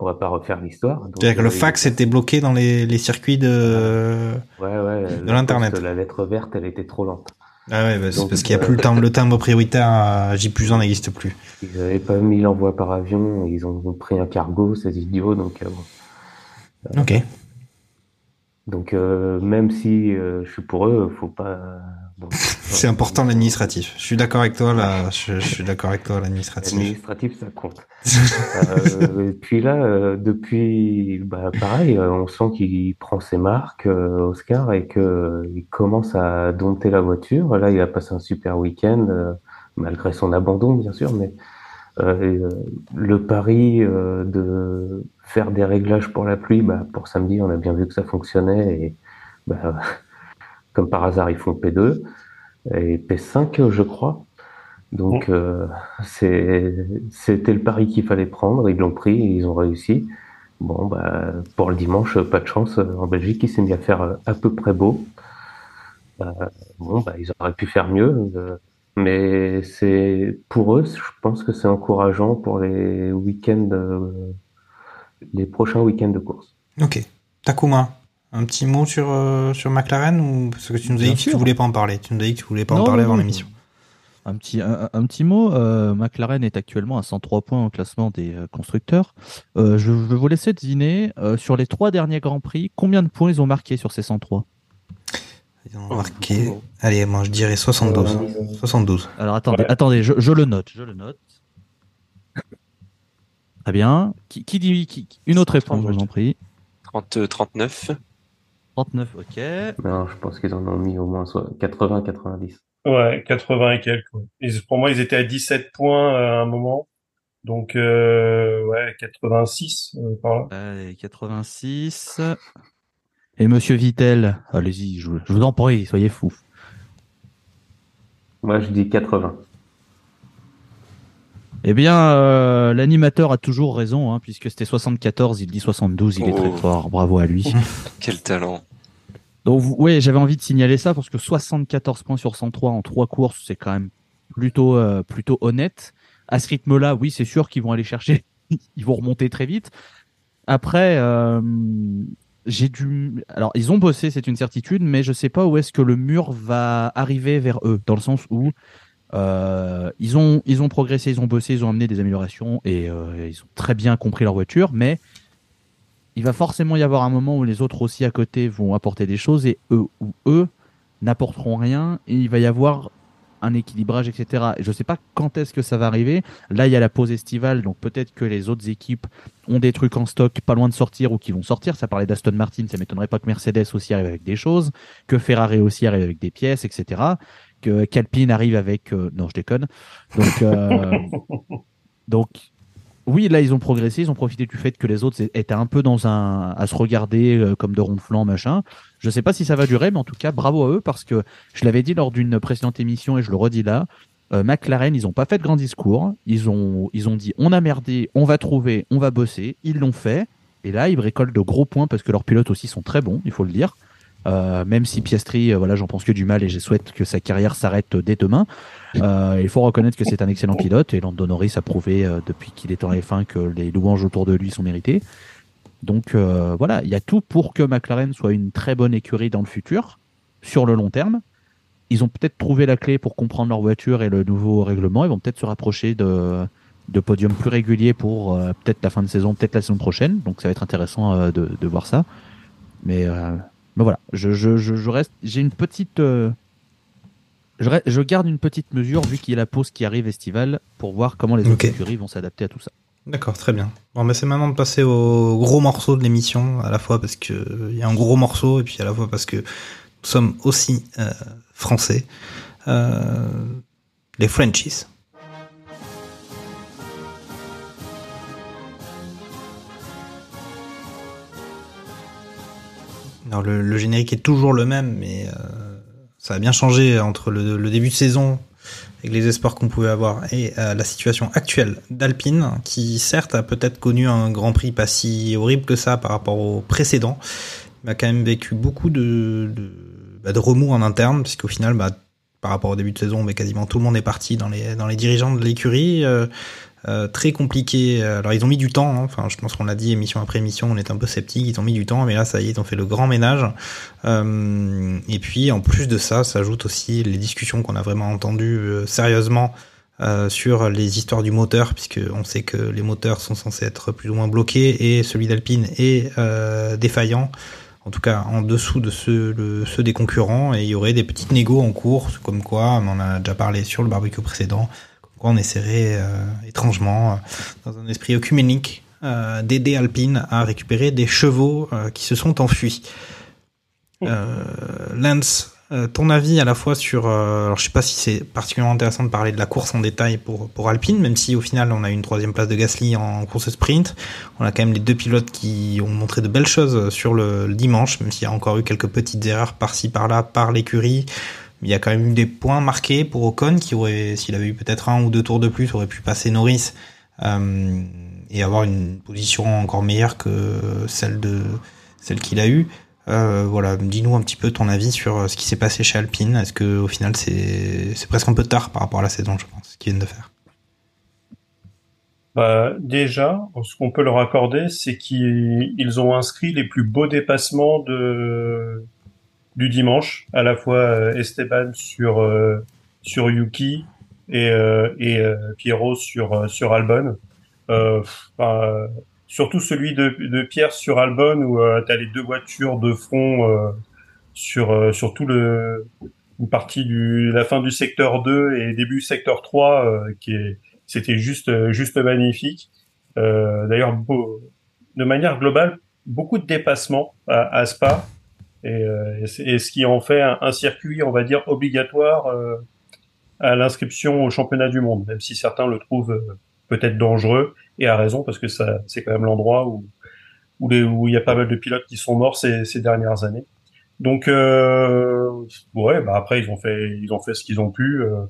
Speaker 7: on va pas refaire l'histoire.
Speaker 9: C'est-à-dire que le
Speaker 7: euh,
Speaker 9: fax était bloqué dans les, les circuits de,
Speaker 7: Ouais, ouais.
Speaker 9: de
Speaker 7: la
Speaker 9: l'internet.
Speaker 7: La lettre verte, elle était trop lente.
Speaker 9: Ah ouais, bah, c'est parce qu'il n'y a
Speaker 7: euh,
Speaker 9: plus le timbre, le timbre prioritaire à J plus 1 n'existe plus.
Speaker 7: Ils n'avaient pas mis l'envoi par avion, ils ont pris un cargo, ces idiots, donc euh, bon.
Speaker 9: Ok.
Speaker 7: Donc euh, même si je suis pour eux, faut pas. bon,
Speaker 9: C'est important l'administratif. Je suis d'accord avec toi là. Je, suis d'accord avec toi l'administratif.
Speaker 7: L'administratif, ça compte. euh, et puis là, euh, depuis, bah, pareil, euh, on sent qu'il prend ses marques, Oscar, et que euh, il commence à dompter la voiture. Là, il a passé un super week-end, malgré son abandon, bien sûr, mais le pari de faire des réglages pour la pluie, bah, pour samedi, on a bien vu que ça fonctionnait, et bah, comme par hasard, ils font P2 et P5, je crois. Donc euh, c'est c'était le pari qu'il fallait prendre, ils l'ont pris, ils ont réussi. Bon bah pour le dimanche, pas de chance en Belgique, il s'est mis à faire à peu près beau. Euh, bon bah ils auraient pu faire mieux, euh, mais c'est pour eux, je pense que c'est encourageant pour les week-ends, euh, les prochains week-ends de course.
Speaker 3: Ok. Takuma, un petit mot sur, euh, sur McLaren ou parce que tu nous as dit que tu voulais pas en parler. Tu nous as dit que tu voulais pas en parler
Speaker 5: non,
Speaker 3: avant l'émission.
Speaker 5: Un petit, un, un petit mot, euh, McLaren est actuellement à 103 points au classement des euh, constructeurs. Euh, je, je vais vous laisser deviner, euh, sur les trois derniers Grands Prix, combien de points ils ont marqué sur ces 103
Speaker 3: Ils ont marqué. Allez, moi je dirais 72. 72.
Speaker 5: Alors attendez, attendez, je, je le note, je le note. Très bien. Qui, qui dit qui- qui- une autre réponse, je vous en prie.
Speaker 6: 30, euh, 39.
Speaker 5: 39, ok.
Speaker 7: Non, je pense qu'ils en ont mis au moins 80-90.
Speaker 4: Ouais, 80 et quelques. pour moi, ils étaient à 17 points euh, à un moment. Donc, euh, ouais, 86 euh, par là.
Speaker 5: Allez, 86. Et Monsieur Vittel, allez-y, je, je vous en prie, soyez fous.
Speaker 7: Moi, je dis 80.
Speaker 5: Eh bien, euh, l'animateur a toujours raison, hein, puisque c'était 74, il dit 72, il est très
Speaker 6: Oh.
Speaker 5: fort, bravo à lui.
Speaker 6: Quel talent.
Speaker 5: Donc, ouais, j'avais envie de signaler ça parce que 74 points sur 103 en trois courses, c'est quand même plutôt, euh, plutôt honnête. À ce rythme-là, oui, c'est sûr qu'ils vont aller chercher, ils vont remonter très vite. Après, euh, j'ai dû. Alors, ils ont bossé, c'est une certitude, mais je sais pas où est-ce que le mur va arriver vers eux, dans le sens où euh, ils ont, ils ont progressé, ils ont bossé, ils ont amené des améliorations et ils ont très bien compris leur voiture, mais il va forcément y avoir un moment où les autres aussi à côté vont apporter des choses et eux ou eux n'apporteront rien et il va y avoir un équilibrage, etc. Et je ne sais pas quand est-ce que ça va arriver. Là, il y a la pause estivale, donc peut-être que les autres équipes ont des trucs en stock pas loin de sortir ou qui vont sortir. Ça parlait d'Aston Martin, ça m'étonnerait pas que Mercedes aussi arrive avec des choses, que Ferrari aussi arrive avec des pièces, etc. Que Calpine arrive avec... euh, Non, je déconne. Donc, euh, donc oui, là, ils ont progressé, ils ont profité du fait que les autres étaient un peu dans un. à se regarder euh, comme de ronflants, machin. Je sais pas si ça va durer, mais en tout cas, bravo à eux, parce que je l'avais dit lors d'une précédente émission et je le redis là. euh, McLaren, ils ont pas fait de grand discours. Ils ont, ils ont dit on a merdé, on va trouver, on va bosser. Ils l'ont fait. Et là, ils récoltent de gros points parce que leurs pilotes aussi sont très bons, il faut le dire. Euh, même si Piastri, euh, voilà, j'en pense que du mal et je souhaite que sa carrière s'arrête dès demain. Euh, il faut reconnaître que c'est un excellent pilote et Lando Norris a prouvé euh, depuis qu'il est en F1 que les louanges autour de lui sont méritées. Donc euh, voilà, il y a tout pour que McLaren soit une très bonne écurie dans le futur, sur le long terme. Ils ont peut-être trouvé la clé pour comprendre leur voiture et le nouveau règlement. Ils vont peut-être se rapprocher de, de podiums plus réguliers pour euh, peut-être la fin de saison, peut-être la saison prochaine. Donc ça va être intéressant euh, de, de voir ça. Mais, euh, mais voilà, je, je, je, je reste. J'ai une petite. euh, je, je garde une petite mesure vu qu'il y a la pause qui arrive estivale pour voir comment les autres
Speaker 3: Ok.
Speaker 5: écuries vont s'adapter à tout ça.
Speaker 3: D'accord, très bien. Bon, mais c'est maintenant de passer au gros morceau de l'émission, à la fois parce que euh, y a un gros morceau et puis à la fois parce que nous sommes aussi euh, français. Les Frenchies. Le, générique est toujours le même, mais euh, ça a bien changé entre le, début de saison avec les espoirs qu'on pouvait avoir et euh, la situation actuelle d'Alpine, qui certes a peut-être connu un Grand Prix pas si horrible que ça par rapport au précédent, mais a quand même vécu beaucoup de, bah, remous en interne, puisqu'au final, bah, par rapport au début de saison, quasiment tout le monde est parti dans les, dans les dirigeants de l'écurie. euh, euh, très compliqué. Alors ils ont mis du temps. hein. Enfin, je pense qu'on l'a dit émission après émission, on était un peu sceptique. Ils ont mis du temps, mais là ça y est, ils ont fait le grand ménage. Euh, et puis en plus de ça, s'ajoutent aussi les discussions qu'on a vraiment entendues euh, sérieusement euh, sur les histoires du moteur, puisque on sait que les moteurs sont censés être plus ou moins bloqués et celui d'Alpine est euh, défaillant. En tout cas, en dessous de ceux, le- ceux des concurrents, et il y aurait des petites négos en cours, comme quoi, on en a déjà parlé sur le barbecue précédent, comme quoi on essaierait euh, étrangement, euh, dans un esprit œcuménique, euh, d'aider Alpine à récupérer des chevaux qui se sont enfuis. Lance, ton avis à la fois sur, euh, alors je sais pas si c'est particulièrement intéressant de parler de la course en détail pour pour Alpine, même si au final on a eu une troisième place de Gasly en course sprint, on a quand même les deux pilotes qui ont montré de belles choses sur le, le dimanche, même s'il y a encore eu quelques petites erreurs par-ci par-là par l'écurie, il y a quand même eu des points marqués pour Ocon qui aurait, s'il avait eu peut-être un ou deux tours de plus, aurait pu passer Norris euh, et avoir une position encore meilleure que celle de celle qu'il a eue. Euh, voilà, dis-nous un petit peu ton avis sur ce qui s'est passé chez Alpine. Est-ce que au final c'est c'est presque un peu tard par rapport à la saison, je pense, qu'ils viennent de faire?
Speaker 4: Bah, déjà, ce qu'on peut leur accorder, c'est qu'ils ils ont inscrit les plus beaux dépassements de du dimanche, à la fois euh, Esteban sur euh, sur Yuki et euh, et euh, Pierrot sur euh, sur Albon. Euh, enfin, surtout celui de, de Pierre sur Albon où tu as les deux voitures de front sur sur tout le une partie du la fin du secteur 2 et début secteur 3 qui est c'était juste juste magnifique. Euh, D'ailleurs, de manière globale, beaucoup de dépassements à, à Spa et, euh, et, ce qui en fait un, circuit, on va dire, obligatoire euh, à l'inscription au championnat du monde, même si certains le trouvent euh, peut-être dangereux et à raison parce que ça c'est quand même l'endroit où où il y a pas mal de pilotes qui sont morts ces, ces dernières années. Donc euh, ouais, bah après ils ont fait ils ont fait ce qu'ils ont pu. Euh,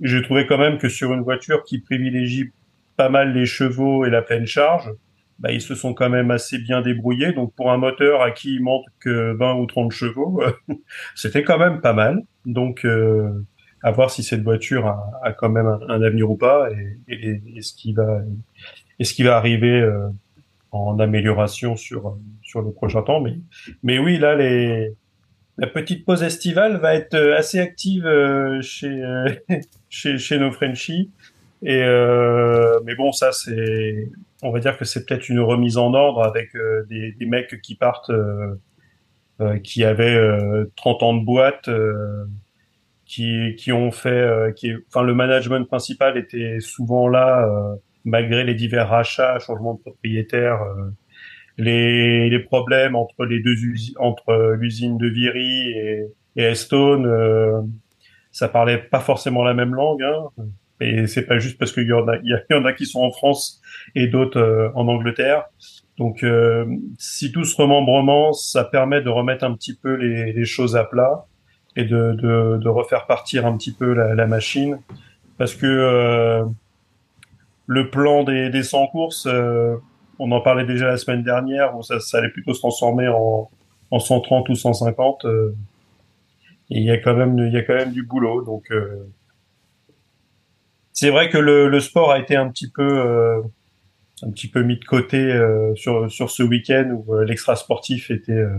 Speaker 4: j'ai trouvé quand même que sur une voiture qui privilégie pas mal les chevaux et la pleine charge, bah, ils se sont quand même assez bien débrouillés. Donc pour un moteur à qui il manque que 20 ou 30 chevaux, c'était quand même pas mal. Donc euh, à voir si cette voiture a, quand même un, avenir ou pas et, et, et, ce qui va et ce qui va arriver euh, en amélioration sur sur le prochain temps. Mais oui là les la petite pause estivale va être assez active euh, chez, euh, chez, chez nos Frenchies. Et euh, mais bon, ça c'est, on va dire que c'est peut-être une remise en ordre avec euh, des, des, mecs qui partent, euh, qui avaient 30 ans de boîte, qui, qui ont fait, qui, enfin le management principal était souvent là malgré les divers rachats, changements de propriétaires les, les problèmes entre les deux entre l'usine de Viry et, et Estone, euh, ça parlait pas forcément la même langue. Hein. Et c'est pas juste parce qu'il y en a, il y, en a qui sont en France et d'autres euh, en Angleterre. Donc, euh, si tout ce remembrement, ça permet de remettre un petit peu les, les choses à plat et de, de, de, refaire partir un petit peu la, la machine, parce que euh, le plan des, des 100 courses on en parlait déjà la semaine dernière où ça, ça allait plutôt se transformer en, en 130 ou 150. Euh, et il y a quand même, il y a quand même du boulot. Donc, euh, c'est vrai que le, le, sport a été un petit peu, euh, un petit peu mis de côté euh, sur sur ce week-end où euh, l'extra sportif était euh,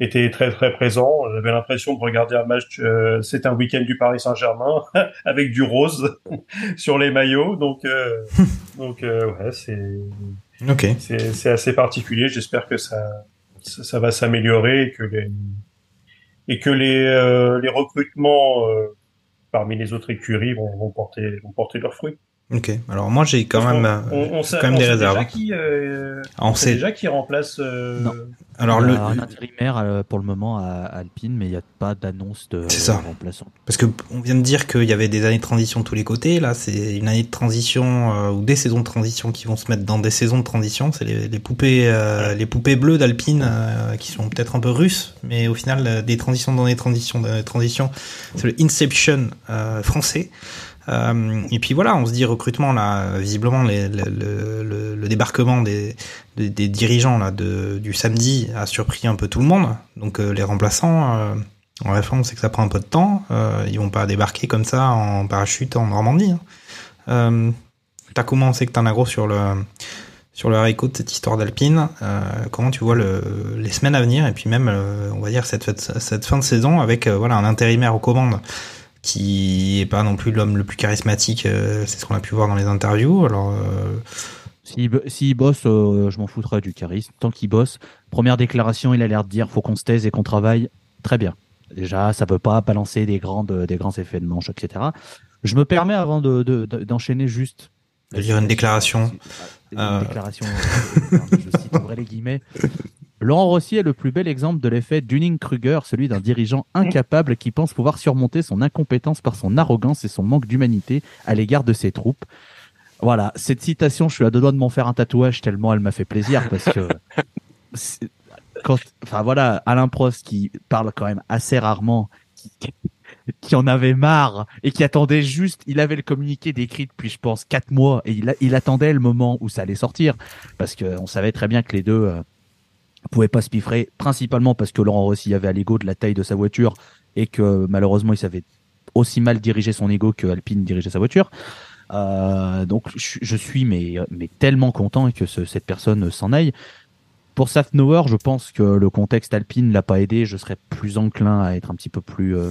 Speaker 4: était très très présent. J'avais l'impression de regarder un match. c'est un week-end du Paris Saint-Germain avec du rose sur les maillots. Donc donc ouais, c'est
Speaker 3: Ok.
Speaker 4: C'est assez particulier. J'espère que ça, ça, ça va s'améliorer et que les et que les euh, les recrutements euh, parmi les autres écuries vont, vont porter vont porter leurs fruits.
Speaker 3: Ok. Alors moi j'ai quand même
Speaker 4: on, on, on,
Speaker 3: quand même des réserves.
Speaker 4: Déjà qui, euh,
Speaker 3: on,
Speaker 4: on sait déjà qui remplace. Euh...
Speaker 5: Non.
Speaker 3: Alors le
Speaker 5: un intérimaire euh, pour le moment à Alpine, mais il n'y a pas d'annonce de
Speaker 3: C'est ça.
Speaker 5: remplaçant.
Speaker 3: Parce que on vient de dire qu'il y avait des années de transition de tous les côtés. Là, c'est une année de transition euh, ou des saisons de transition qui vont se mettre dans des saisons de transition. C'est les, les, poupées, euh, les poupées bleues d'Alpine euh, qui sont peut-être un peu russes, mais au final, euh, des transitions dans des transitions, dans des transitions. C'est le Inception euh, français. Euh, et puis voilà, on se dit recrutement là, visiblement le, débarquement des, dirigeants là du samedi a surpris un peu tout le monde. Donc euh, les remplaçants, euh, en référence, on sait que ça prend un peu de temps. Euh, ils vont pas débarquer comme ça en parachute en Normandie. Hein. T'as comment on sait que t'en as gros sur le sur le haricot de cette histoire d'Alpine. Comment tu vois le, les semaines à venir et puis même, on va dire cette, cette fin de saison avec voilà un intérimaire aux commandes qui est pas non plus l'homme le plus charismatique, euh, c'est ce qu'on a pu voir dans les interviews. Alors, euh...
Speaker 5: s'il si bosse, euh, je m'en foutrais du charisme. Tant qu'il bosse, première déclaration, il a l'air de dire faut qu'on se taise et qu'on travaille. Très bien. Déjà, ça peut pas balancer des grandes, des grands effets de manche, etc. Je me permets avant de, d'enchaîner de, juste
Speaker 3: de dire une déclaration.
Speaker 5: Une euh... déclaration. je cite ouvrez les guillemets. Laurent Rossi est le plus bel exemple de l'effet Dunning-Kruger, celui d'un dirigeant incapable qui pense pouvoir surmonter son incompétence par son arrogance et son manque d'humanité à l'égard de ses troupes. Voilà, cette citation, je suis à deux doigts de m'en faire un tatouage tellement elle m'a fait plaisir parce que quand, enfin voilà, Alain Prost qui parle quand même assez rarement, qui, qui en avait marre et qui attendait juste, il avait le communiqué décrit depuis, je pense, quatre mois et il, il attendait le moment où ça allait sortir parce qu'on savait très bien que les deux pouvaient pas se piffrer, principalement parce que Laurent Rossi avait à l'ego de la taille de sa voiture et que malheureusement il savait aussi mal diriger son ego que Alpine dirigeait sa voiture. Euh, donc je, suis mais, mais tellement content que ce, cette personne s'en aille. Pour Safnauer, je pense que le contexte Alpine l'a pas aidé. Je serais plus enclin à être un petit peu plus euh,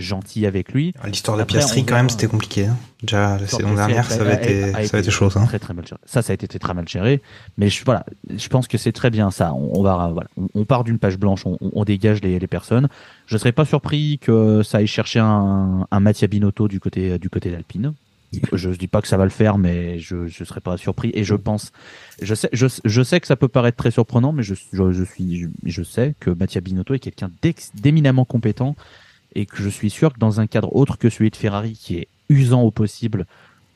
Speaker 5: gentil avec lui.
Speaker 9: L'histoire de Piastri, quand même, c'était compliqué. Hein. Déjà, la saison dernière, ça avait été, ça avait été chaud. Hein.
Speaker 5: Très, très mal géré. Ça, ça a été très mal géré. Mais je, voilà, je pense que c'est très bien ça. On, on va, voilà, on, on, part d'une page blanche, on, on dégage les, les, personnes. Je serais pas surpris que ça aille chercher un, un Mattia Binotto du côté, du côté d'Alpine. Je dis pas que ça va le faire, mais je je serais pas surpris. Et je pense, je sais, je, je sais que ça peut paraître très surprenant, mais je je, je suis, je, je, sais que Mattia Binotto est quelqu'un d'éminemment compétent et que je suis sûr que dans un cadre autre que celui de Ferrari, qui est usant au possible,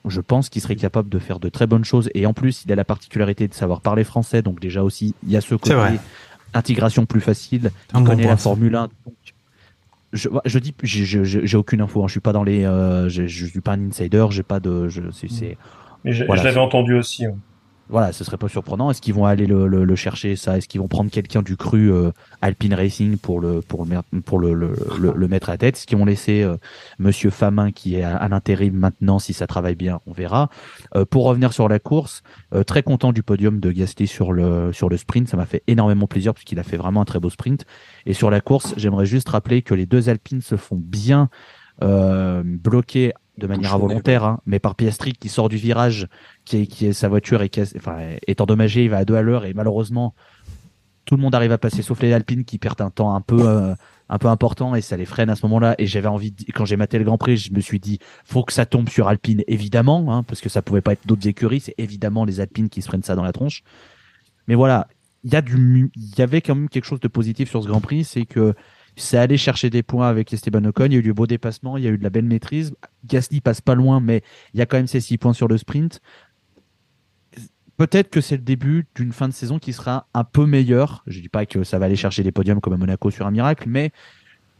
Speaker 5: je pense qu'il serait capable de faire de très bonnes choses. Et en plus, il a la particularité de savoir parler français, donc déjà aussi, il y a ce côté intégration plus facile. Il connaît
Speaker 9: bon
Speaker 5: la Formule 1. Donc je, je dis, j'ai aucune info. Hein, je suis pas dans les, euh, je, je suis pas un insider. J'ai pas de, je, c'est.
Speaker 4: Mais je, voilà, je l'avais entendu aussi.
Speaker 5: Voilà, ce serait pas surprenant. Est-ce qu'ils vont aller le, le, le chercher ça? Est-ce qu'ils vont prendre quelqu'un du cru euh, Alpine Racing pour le pour le pour le, le, mettre à tête? Est-ce qu'ils vont laisser euh, Monsieur Famin qui est à, à l'intérim maintenant si ça travaille bien On verra. Euh, pour revenir sur la course, euh, très content du podium de Gasly sur le sur le sprint. Ça m'a fait énormément plaisir parce qu'il a fait vraiment un très beau sprint. Et sur la course, j'aimerais juste rappeler que les deux Alpines se font bien euh, bloquer de manière involontaire, hein, mais par Piastri qui sort du virage, qui est, qui est sa voiture est, enfin, est endommagée, il va à deux à l'heure et malheureusement tout le monde arrive à passer sauf les Alpines qui perdent un temps un peu euh, un peu important et ça les freine à ce moment-là. Et j'avais envie de, quand j'ai maté le Grand Prix je me suis dit faut que ça tombe sur Alpine évidemment hein, parce que ça pouvait pas être d'autres écuries c'est évidemment les Alpines qui se prennent ça dans la tronche. Mais voilà il y a du il y avait quand même quelque chose de positif sur ce Grand Prix c'est que c'est allé chercher des points avec Esteban Ocon. Il y a eu du beau dépassement, il y a eu de la belle maîtrise. Gasly passe pas loin, mais il y a quand même ses six points sur le sprint. Peut-être que c'est le début d'une fin de saison qui sera un peu meilleure. Je dis pas que ça va aller chercher des podiums comme à Monaco sur un miracle, mais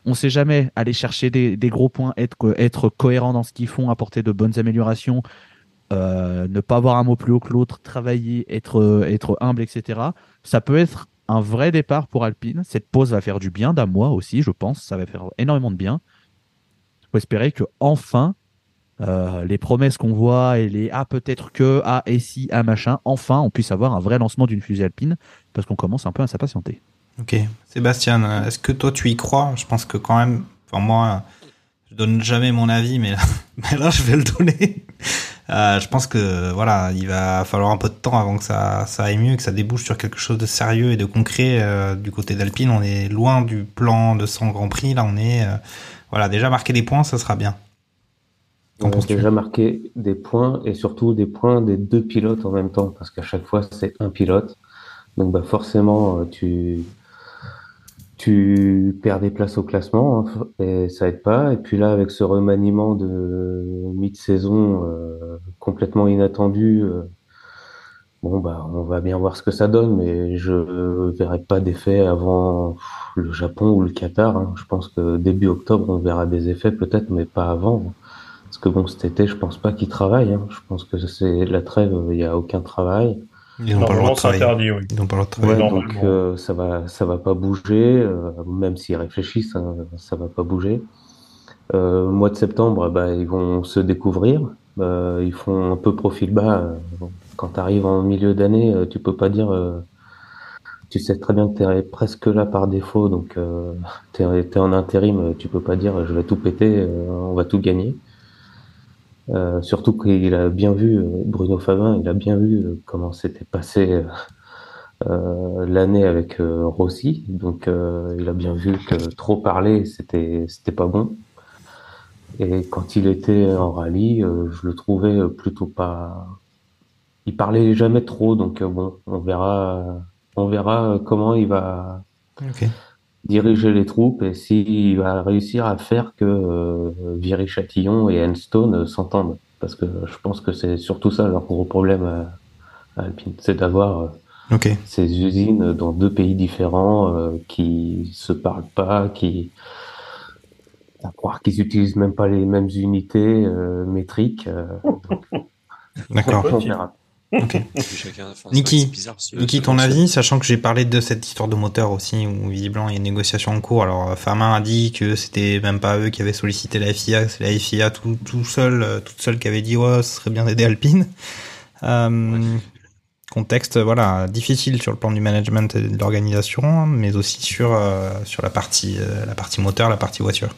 Speaker 5: on sait jamais aller chercher des, gros points, être, être cohérent dans ce qu'ils font, apporter de bonnes améliorations, euh, ne pas avoir un mot plus haut que l'autre, travailler, être, être humble, etc. Ça peut être un vrai départ pour Alpine. Cette pause va faire du bien d'un mois aussi, je pense. Ça va faire énormément de bien. Il faut espérer que enfin euh, les promesses qu'on voit et les ah peut-être que ah et si ah machin, enfin on puisse avoir un vrai lancement d'une fusée Alpine parce qu'on commence un peu à s'impatienter.
Speaker 9: Ok, Sébastien, est-ce que toi tu y crois? Je pense que quand même, enfin moi, je donne jamais mon avis, mais là, mais là je vais le donner. Euh, je pense que voilà, il va falloir un peu de temps avant que ça, ça aille mieux, que ça débouche sur quelque chose de sérieux et de concret. Euh, du côté d'Alpine, on est loin du plan de 100 Grand Prix. Là, on est euh, voilà déjà marquer des points, ça sera bien.
Speaker 7: On a déjà marqué des points et surtout des points des deux pilotes en même temps, parce qu'à chaque fois c'est un pilote. Donc bah forcément tu tu perds des places au classement et ça aide pas. Et puis là, avec ce remaniement de mi-saison euh, complètement inattendu, euh, bon bah on va bien voir ce que ça donne, mais je verrai pas d'effet avant le Japon ou le Qatar. Hein. Je pense que début octobre, on verra des effets peut-être, mais pas avant. Parce que bon, cet été, je pense pas qu'ils travaillent. Hein. Je pense que c'est la trêve, il y a aucun travail.
Speaker 9: Ils n'ont pas le droit de travailler.
Speaker 4: interdit, oui.
Speaker 9: Ils n'ont pas le droit de travailler.
Speaker 7: Ouais, donc euh, ça va, ça va pas bouger. Euh, même s'ils réfléchissent, hein, ça va pas bouger. Euh, mois de septembre, bah, ils vont se découvrir. Euh, ils font un peu profil bas. Quand tu arrives en milieu d'année, tu peux pas dire. tu sais très bien que tu es presque là par défaut, donc tu es, en intérim. Tu peux pas dire je vais tout péter, on va tout gagner. Euh, surtout qu'il a bien vu, Bruno Favin, il a bien vu comment s'était passé euh, l'année avec euh, Rossi. Donc il a bien vu que trop parler, c'était c'était pas bon. Et quand il était en rallye, je le trouvais plutôt pas. Il parlait jamais trop, donc bon, on verra, on verra comment il va.
Speaker 9: Okay
Speaker 7: diriger les troupes et s'il va réussir à faire que euh, Viry-Châtillon et Enstone s'entendent. Parce que je pense que c'est surtout ça leur gros problème à, à Alpine, c'est d'avoir euh,
Speaker 9: okay.
Speaker 7: ces usines dans deux pays différents euh, qui se parlent pas, qui à croire qu'ils utilisent même pas les mêmes unités euh, métriques. euh,
Speaker 3: D'accord. Ok. Niki, Niki, ton avis, sachant que j'ai parlé de cette histoire de moteur aussi, où visiblement il y a une négociation en cours. Alors, euh, Fama a dit que c'était même pas eux qui avaient sollicité la FIA, c'est la FIA tout, tout seul, euh, toute seule qui avait dit ouais, ce serait bien d'aider Alpine. Euh, Contexte, voilà, difficile sur le plan du management et de l'organisation, mais aussi sur euh, sur la partie euh, la partie moteur, la partie voiture.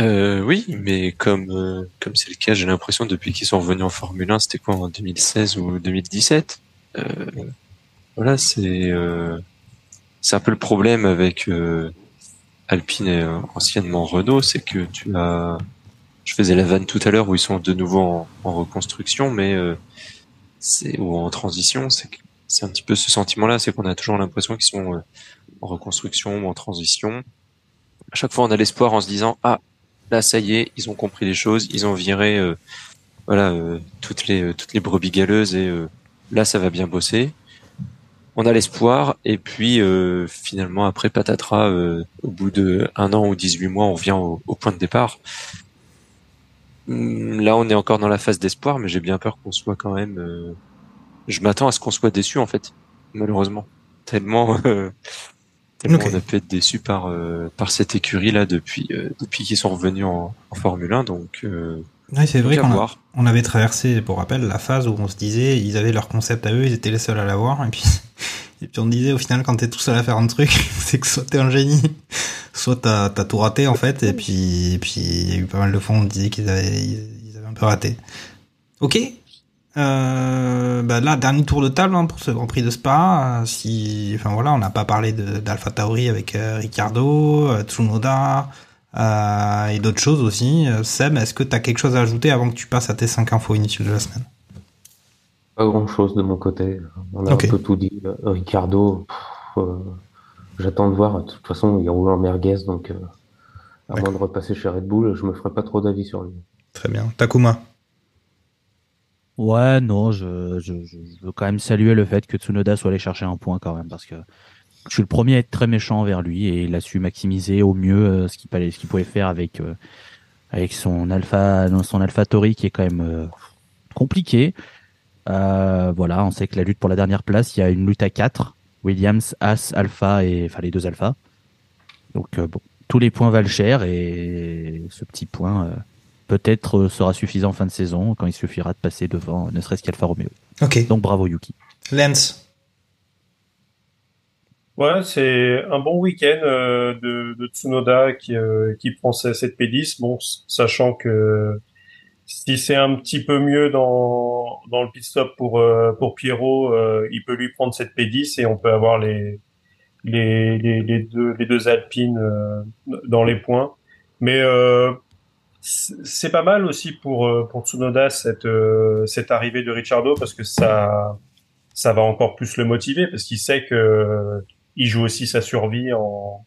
Speaker 6: Euh, oui, mais comme euh, comme c'est le cas, j'ai l'impression depuis qu'ils sont revenus en Formule 1, c'était quoi en 2016 ou 2017 euh, Voilà, c'est euh, c'est un peu le problème avec euh, Alpine et euh, anciennement Renault, c'est que tu as, je faisais la vanne tout à l'heure où ils sont de nouveau en, en reconstruction, mais c'est ou en transition, c'est c'est un petit peu ce sentiment-là, c'est qu'on a toujours l'impression qu'ils sont en reconstruction ou en transition. À chaque fois, on a l'espoir en se disant ah là ça y est, ils ont compris les choses, ils ont viré euh, voilà euh, toutes les euh, toutes les brebis galeuses et là ça va bien bosser. On a l'espoir et puis finalement après patatras au bout de un an ou 18 mois on revient au, point de départ. Hum, Là on est encore dans la phase d'espoir mais j'ai bien peur qu'on soit quand même je m'attends à ce qu'on soit déçu en fait malheureusement tellement tellement
Speaker 3: Ok.
Speaker 6: on a pu être déçu par euh, par cette écurie là depuis euh, depuis qu'ils sont revenus en, en Formule 1 donc euh,
Speaker 3: Oui, c'est vrai qu'on a- on avait traversé, pour rappel, la phase où on se disait, ils avaient leur concept à eux, ils étaient les seuls à l'avoir, et puis, et puis on disait, au final, quand t'es tout seul à faire un truc, c'est que soit t'es un génie, soit t'as as tout raté, en fait, et puis, et puis, il y a eu pas mal de fois, on disait qu'ils avaient, ils, ils avaient un peu raté. Ok. Euh, bah là, dernier tour de table hein, pour ce Grand Prix de Spa. Euh, si, enfin voilà, on n'a pas parlé d'Alpha Tauri avec euh, Ricardo, euh, Tsunoda euh, et d'autres choses aussi. Seb, est-ce que tu as quelque chose à ajouter avant que tu passes à tes 5 infos inutiles de la semaine?
Speaker 7: Pas grand chose de mon côté. On a un peu tout dit. Ricardo, j'attends de voir. De toute façon, il roule en merguez, donc à moins de repasser chez Red Bull, je me ferai pas trop d'avis sur lui.
Speaker 3: Très bien. Takuma?
Speaker 5: Ouais, non, je, je, je veux quand même saluer le fait que Tsunoda soit allé chercher un point quand même, parce que je suis le premier à être très méchant envers lui et il a su maximiser au mieux euh, ce qu'il qu'il pouvait faire avec euh, avec son Alpha son Alpha Tori qui est quand même euh, compliqué. Euh, voilà, on sait que la lutte pour la dernière place, il y a une lutte à 4, Williams, As, Alpha et enfin les deux Alpha. Donc euh, bon, tous les points valent cher et ce petit point euh, peut-être euh, sera suffisant en fin de saison quand il suffira de passer devant ne serait-ce qu'Alfa Romeo.
Speaker 3: Ok.
Speaker 5: Donc bravo Yuki.
Speaker 3: Lens
Speaker 4: Ouais, c'est un bon week-end euh, de, de Tsunoda qui, euh, qui prend sa- cette P10, bon, sachant que si c'est un petit peu mieux dans, dans le pit stop pour, euh, pour Pierrot, euh, il peut lui prendre cette P10 et on peut avoir les, les, les, les deux, les deux Alpines euh, dans les points. Mais euh, c'est pas mal aussi pour, euh, pour Tsunoda cette, euh, cette arrivée de Ricciardo parce que ça, ça va encore plus le motiver parce qu'il sait que il joue aussi sa survie en,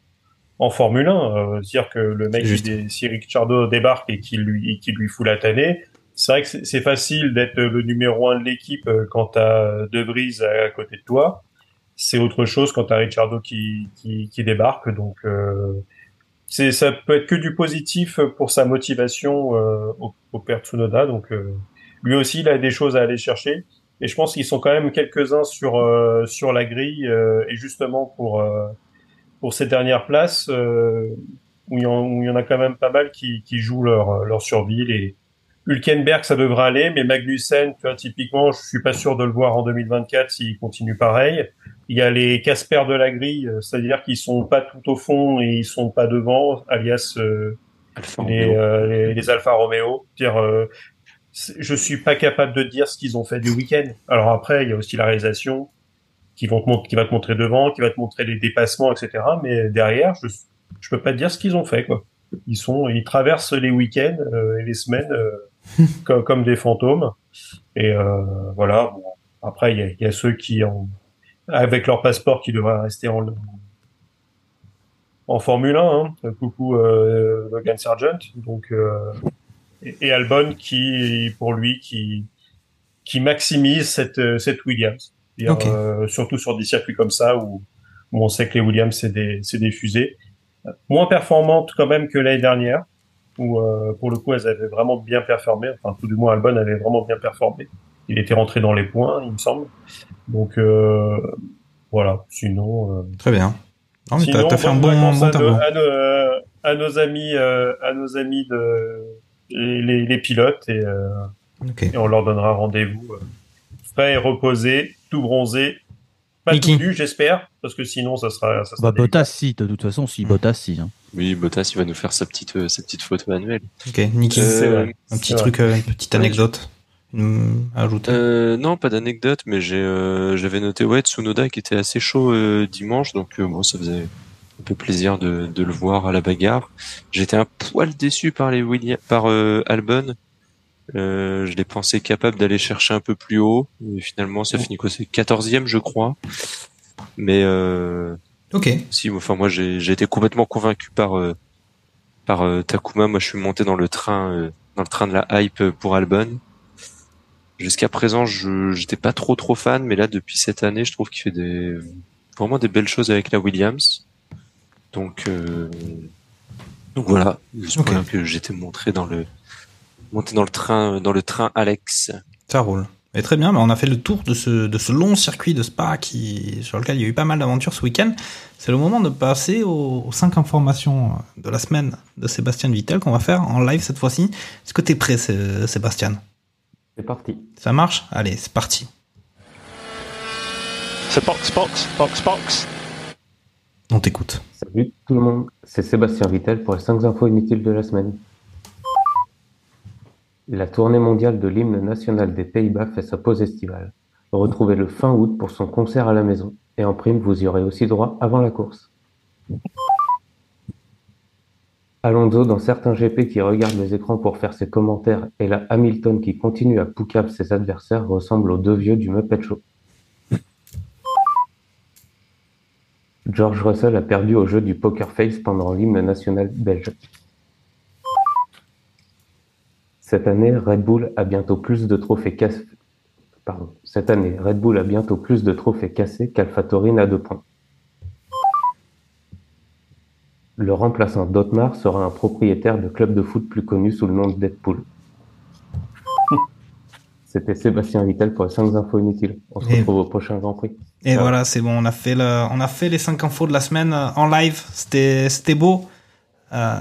Speaker 4: en Formule 1. Euh, dire que le mec, il si Ricciardo débarque et qu'il lui, qu'il lui fout la tannée, c'est vrai que c'est facile d'être le numéro un de l'équipe euh, quand t'as De Vries à, côté de toi. C'est autre chose quand t'as Ricciardo qui, qui, qui débarque. Donc, euh, c'est, ça peut être que du positif pour sa motivation euh, au, au père Tsunoda. Donc, euh, lui aussi, il a des choses à aller chercher. Et je pense qu'ils sont quand même quelques-uns sur euh, sur la grille euh, et justement pour euh, pour ces dernières places euh, où il y, en, y en a quand même pas mal qui, qui jouent leur leur survie. Les Hülkenberg, ça devrait aller, mais Magnussen, tu vois, typiquement, je suis pas sûr de le voir en 2024 s'il continue pareil. Il y a les Casper de la grille, euh, c'est-à-dire qu'ils sont pas tout au fond et ils sont pas devant, alias euh,
Speaker 6: Alfa
Speaker 4: les, euh, les, les Alfa Romeo. Dire, euh, je suis pas capable de dire ce qu'ils ont fait du week-end. Alors après, il y a aussi la réalisation qui vont te mont- qui va te montrer devant, qui va te montrer les dépassements, etc. Mais derrière, je je peux pas te dire ce qu'ils ont fait quoi. Ils sont, ils traversent les week-ends et les semaines comme, comme des fantômes. Et euh, voilà. Bon, après, il y a, il y a ceux qui ont avec leur passeport qui devraient rester en en Formule 1. Hein. Coucou euh, Logan Sargent. Donc euh, et, et Albon qui pour lui qui qui maximise cette euh, cette Williams. C'est-à-dire,
Speaker 3: Ok.
Speaker 4: euh, surtout sur des circuits comme ça où où on sait que les Williams c'est des c'est des fusées. moins performantes quand même que l'année dernière, où euh, pour le coup elles avaient vraiment bien performé. Enfin, tout du moins Albon avait vraiment bien performé. Il était rentré dans les points, il me semble. Donc euh, voilà. Sinon. euh,
Speaker 3: Très bien. Non, mais
Speaker 4: Sinon,
Speaker 3: t'as fait un bon, bon
Speaker 4: à, nos, à, nos, à nos amis, euh, à nos amis de les, les- pilotes et, euh,
Speaker 3: Ok.
Speaker 4: et on leur donnera rendez-vous euh, frais et reposé, tout bronzé, pas tout nu, j'espère, parce que sinon ça sera. Ça sera
Speaker 5: Bah, Bottas, si, de toute façon, si, Bottas, si. hein.
Speaker 6: Oui, Bottas, il va nous faire sa petite, euh, sa petite photo annuelle.
Speaker 3: Ok, Niki,
Speaker 6: Euh,
Speaker 3: un petit truc, euh, une petite anecdote à ajouter.
Speaker 6: Euh, non, pas d'anecdote, mais euh, j'avais noté ouais Tsunoda qui était assez chaud euh, dimanche, donc euh, bon, ça faisait un peu plaisir de, de le voir à la bagarre. J'étais un poil déçu par les Williams, par euh, Albon. Euh, je l'ai pensé capable d'aller chercher un peu plus haut. Et finalement, ça finit quoi C'est 14e, je crois. Mais euh,
Speaker 3: ok.
Speaker 6: Si, enfin moi j'ai été complètement convaincu par euh, par euh, Takuma. Moi, je suis monté dans le train euh, dans le train de la hype pour Albon. Jusqu'à présent, je j'étais pas trop trop fan, mais là depuis cette année, je trouve qu'il fait des vraiment des belles choses avec la Williams. Donc euh, donc voilà, juste pour
Speaker 3: Ok.
Speaker 6: dire que j'étais montré dans le monté dans le train dans le train Alex.
Speaker 3: Ça roule. Et très bien, bah, on a fait le tour de ce, de ce long circuit de Spa qui, sur lequel il y a eu pas mal d'aventures ce week-end. C'est le moment de passer aux, aux cinq informations de la semaine de Sébastien Vittel qu'on va faire en live cette fois-ci. Est-ce que t'es prêt, Sé- Sébastien?
Speaker 7: C'est parti.
Speaker 3: Ça marche? Allez, c'est parti.
Speaker 10: So box, box, box, box.
Speaker 3: On t'écoute.
Speaker 7: Salut tout le monde, c'est Sébastien Vittel pour les 5 infos inutiles de la semaine. La tournée mondiale de l'hymne national des Pays-Bas fait sa pause estivale. Retrouvez-le fin août pour son concert à la maison. Et en prime, vous y aurez aussi droit avant la course. Alonso, dans certains GP qui regardent les écrans pour faire ses commentaires, et la Hamilton qui continue à poucave ses adversaires, ressemble aux deux vieux du Muppet Show. George Russell a perdu au jeu du Poker Face pendant l'hymne national belge. Cette année, Red Bull a bientôt plus de trophées cassés. Pardon. Cette année, Red Bull a bientôt plus de trophées cassés qu'AlphaTauri n'a de points. Le remplaçant d'Otmar sera un propriétaire de club de foot plus connu sous le nom de Deadpool. C'était Sébastien Vittel pour les 5 infos inutiles. On se
Speaker 3: Et-
Speaker 7: retrouve au prochain Grand Prix.
Speaker 3: Et voilà, c'est bon, on a fait le, on a fait les cinq infos de la semaine euh, en live. C'était, beau. Euh,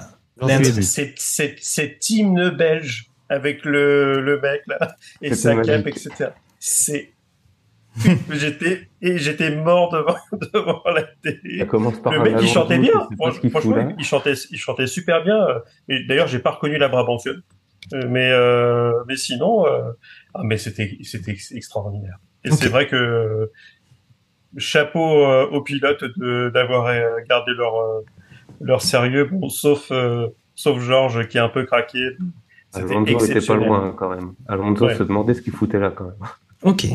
Speaker 4: cet hymne belge avec le, le mec là et sa cape, etc. C'est. j'étais et j'étais mort devant, devant la télé.
Speaker 7: Ça commence par
Speaker 4: le mec il chantait bien. Franchement, il chantait, il chantait super bien. Et d'ailleurs, j'ai pas reconnu la Brabantienne. Euh, Mais euh, mais sinon, euh, ah mais c'était c'était ex- extraordinaire. Et c'est vrai que euh, chapeau aux pilotes de d'avoir gardé leur leur sérieux. Bon, sauf sauf Georges qui est un peu craqué.
Speaker 7: Alonso était pas loin quand même. Alonso
Speaker 4: Ouais.
Speaker 7: se demandait ce qu'il foutait là quand même.
Speaker 3: Ok.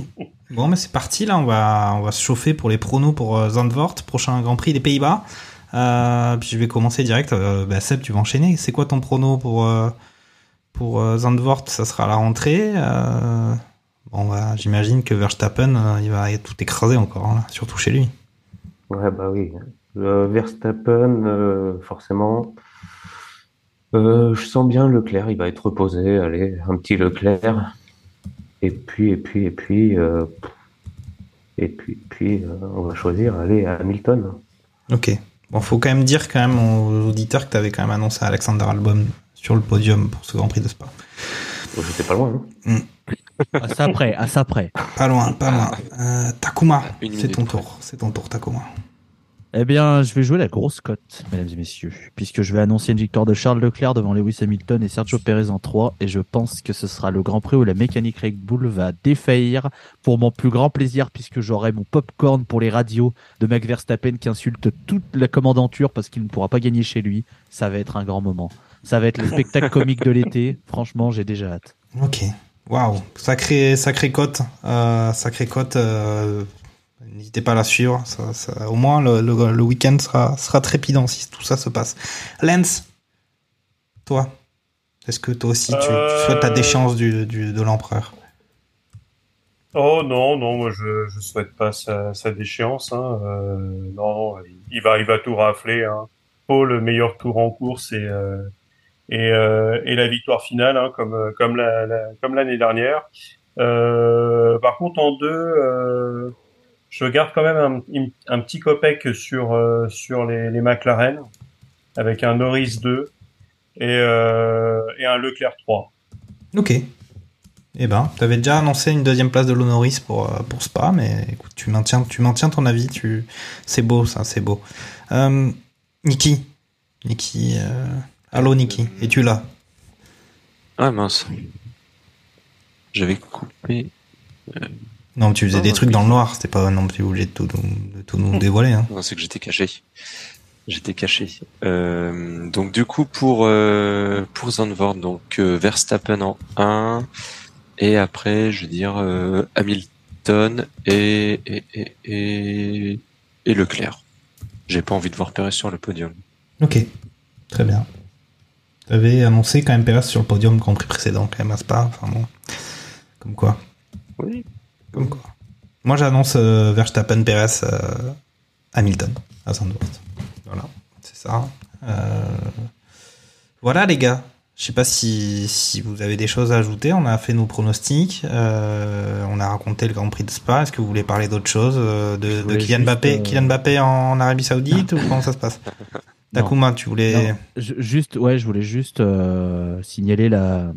Speaker 3: Bon, mais c'est parti là. On va, on va se chauffer pour les pronos pour euh, Zandvoort, prochain Grand Prix des Pays-Bas. Euh, puis je vais commencer direct. Euh, bah, Seb, tu vas enchaîner. C'est quoi ton prono pour euh, pour euh, Zandvoort? Ça sera à la rentrée. Euh, bon, bah, j'imagine que Verstappen, euh, il va tout écraser encore, hein, surtout chez lui.
Speaker 7: Ouais, bah oui. Le Verstappen, euh, forcément. Euh, je sens bien Leclerc, il va être reposé. Allez, un petit Leclerc. Et puis, et puis, et puis, euh, et puis, et puis, euh, on va choisir, allez, Hamilton.
Speaker 3: Ok. Bon, faut quand même dire quand même aux auditeurs que tu avais quand même annoncé Alexander Albon sur le podium pour ce Grand Prix de Spa.
Speaker 7: J'étais pas loin.
Speaker 3: Hmm.
Speaker 5: À ça près, à ça près.
Speaker 3: Pas loin, pas loin. Euh, Takuma, c'est ton
Speaker 6: près.
Speaker 3: tour. C'est ton tour, Takuma.
Speaker 5: Eh bien, je vais jouer la grosse cote, mesdames et messieurs, puisque je vais annoncer une victoire de Charles Leclerc devant Lewis Hamilton et Sergio Perez en 3, et je pense que ce sera le Grand Prix où la mécanique Red Bull va défaillir pour mon plus grand plaisir, puisque j'aurai mon popcorn pour les radios de Max Verstappen qui insulte toute la commandanture parce qu'il ne pourra pas gagner chez lui. Ça va être un grand moment. Ça va être le spectacle comique de l'été. Franchement, j'ai déjà hâte.
Speaker 3: Ok. Waouh. Sacré, sacré cote. Euh, sacré cote. euh, N'hésitez pas à la suivre. Ça, ça- au moins, le, le- le week-end sera, sera trépidant si tout ça se passe. Lens, toi, est-ce que toi aussi tu, tu
Speaker 4: Euh,
Speaker 3: souhaites la déchéance du, du- de l'empereur?
Speaker 4: Oh non, non, moi je, je souhaite pas sa, sa déchéance. Hein. Euh, non, il va, il va tout rafler. Hein. pole, meilleur tour en course et euh, et, et la victoire finale, hein, comme comme la, la- comme l'année dernière. Par contre, en deux, je garde quand même un, un petit copec sur euh, sur les, les McLaren avec un Norris 2 et euh, et un Leclerc 3.
Speaker 3: Ok. Eh ben, t'avais déjà annoncé une deuxième place de l'Honoris pour, euh, pour Spa, mais écoute, tu maintiens, tu maintiens ton avis, tu... c'est beau ça, c'est beau. Euh, Niki. Niki. Euh... Allô Niki, es-tu là?
Speaker 6: Ah mince. J'avais coupé.
Speaker 3: Non, tu faisais des trucs
Speaker 6: oui.
Speaker 3: dans le noir, c'était pas non plus obligé de tout, nous- de tout nous dévoiler. Hein.
Speaker 6: Non, c'est que j'étais caché. J'étais caché. Euh, donc du coup pour euh, pour Zandvoort, donc euh, Verstappen en 1 et après je veux dire euh, Hamilton et et, et et et Leclerc. J'ai pas envie de voir Perez sur le podium.
Speaker 3: Ok, très bien. T'avais annoncé quand même Perez sur le podium Grand Prix précédent, quand même à Spa, enfin bon. Comme quoi.
Speaker 6: Oui.
Speaker 3: Comme quoi. Moi j'annonce euh, Verstappen, Perez, euh, Hamilton à Zandvoort. Voilà, c'est ça. Euh, Voilà les gars. Je sais pas si, si vous avez des choses à ajouter. On a fait nos pronostics. on a raconté le Grand Prix de Spa. Est-ce que vous voulez parler d'autre chose De, Kylian Mbappé, Kylian Mbappé en Arabie Saoudite ou comment ça se passe? Takuma, tu voulais.
Speaker 5: Non, juste, ouais, je voulais juste signaler la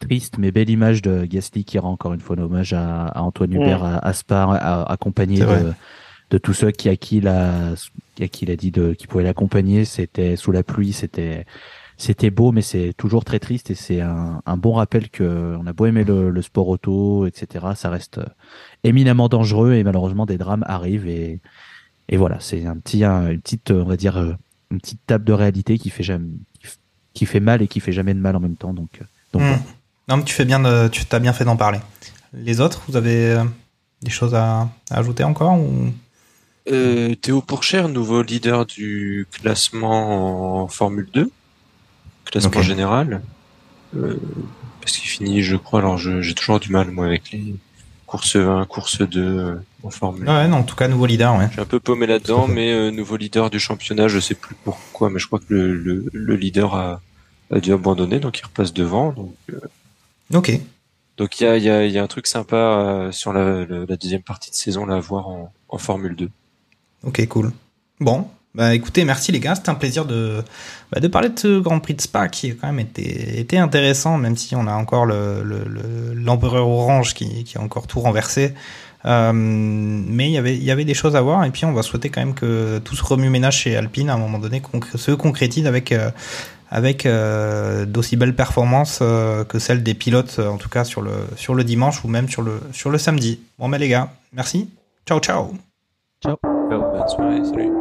Speaker 5: triste mais belle image de Gasly qui rend encore une fois un hommage à, à Antoine Hubert à, à Spa, à- accompagné de, de tous ceux qui à qui il a, à qui il a dit de, qui pouvaient l'accompagner. C'était sous la pluie, c'était c'était beau, mais c'est toujours très triste et c'est un, un bon rappel que on a beau aimer le, le sport auto, etc. Ça reste euh, éminemment dangereux et malheureusement des drames arrivent et et voilà, c'est un petit, un- une petite, on va dire, euh, une petite table de réalité qui fait jamais, qui fait mal et qui fait jamais de mal en même temps. Donc, euh, donc
Speaker 3: Hmm.
Speaker 5: voilà.
Speaker 3: Non, mais tu fais bien, de, tu t'as bien fait d'en parler. Les autres, vous avez euh, des choses à, à ajouter encore ou...
Speaker 6: Euh, Théo Pourchère, nouveau leader du classement en Formule 2, classement général. Euh, parce qu'il finit, je crois, alors je- j'ai toujours du mal moi avec les courses 1, course 2 euh, en Formule
Speaker 3: Ouais, non, en tout cas, nouveau leader, ouais.
Speaker 6: Je suis un peu paumé là-dedans, mais nouveau leader du championnat, je sais plus pourquoi, mais je crois que le, le, le leader a, a dû abandonner, donc il repasse devant. Donc
Speaker 3: Ok.
Speaker 6: donc il y a, il y, a, il y a un truc sympa euh, sur la, la, la deuxième partie de saison là à voir en, en Formule 2.
Speaker 3: Ok, cool. Bon, bah écoutez, merci les gars, c'était un plaisir de, bah, de parler de ce Grand Prix de Spa qui a quand même été, été intéressant, même si on a encore le, le, le- l'empereur orange qui, qui a encore tout renversé. Euh, mais il y avait, il y avait des choses à voir, et puis on va souhaiter quand même que tout ce remue-ménage chez Alpine, à un moment donné, se concrétise avec, euh, avec euh, d'aussi belles performances euh, que celles des pilotes, euh, en tout cas sur le, sur le dimanche ou même sur le, sur le samedi. Bon, mais les gars, merci. Ciao, ciao.
Speaker 5: Ciao.
Speaker 6: Salut.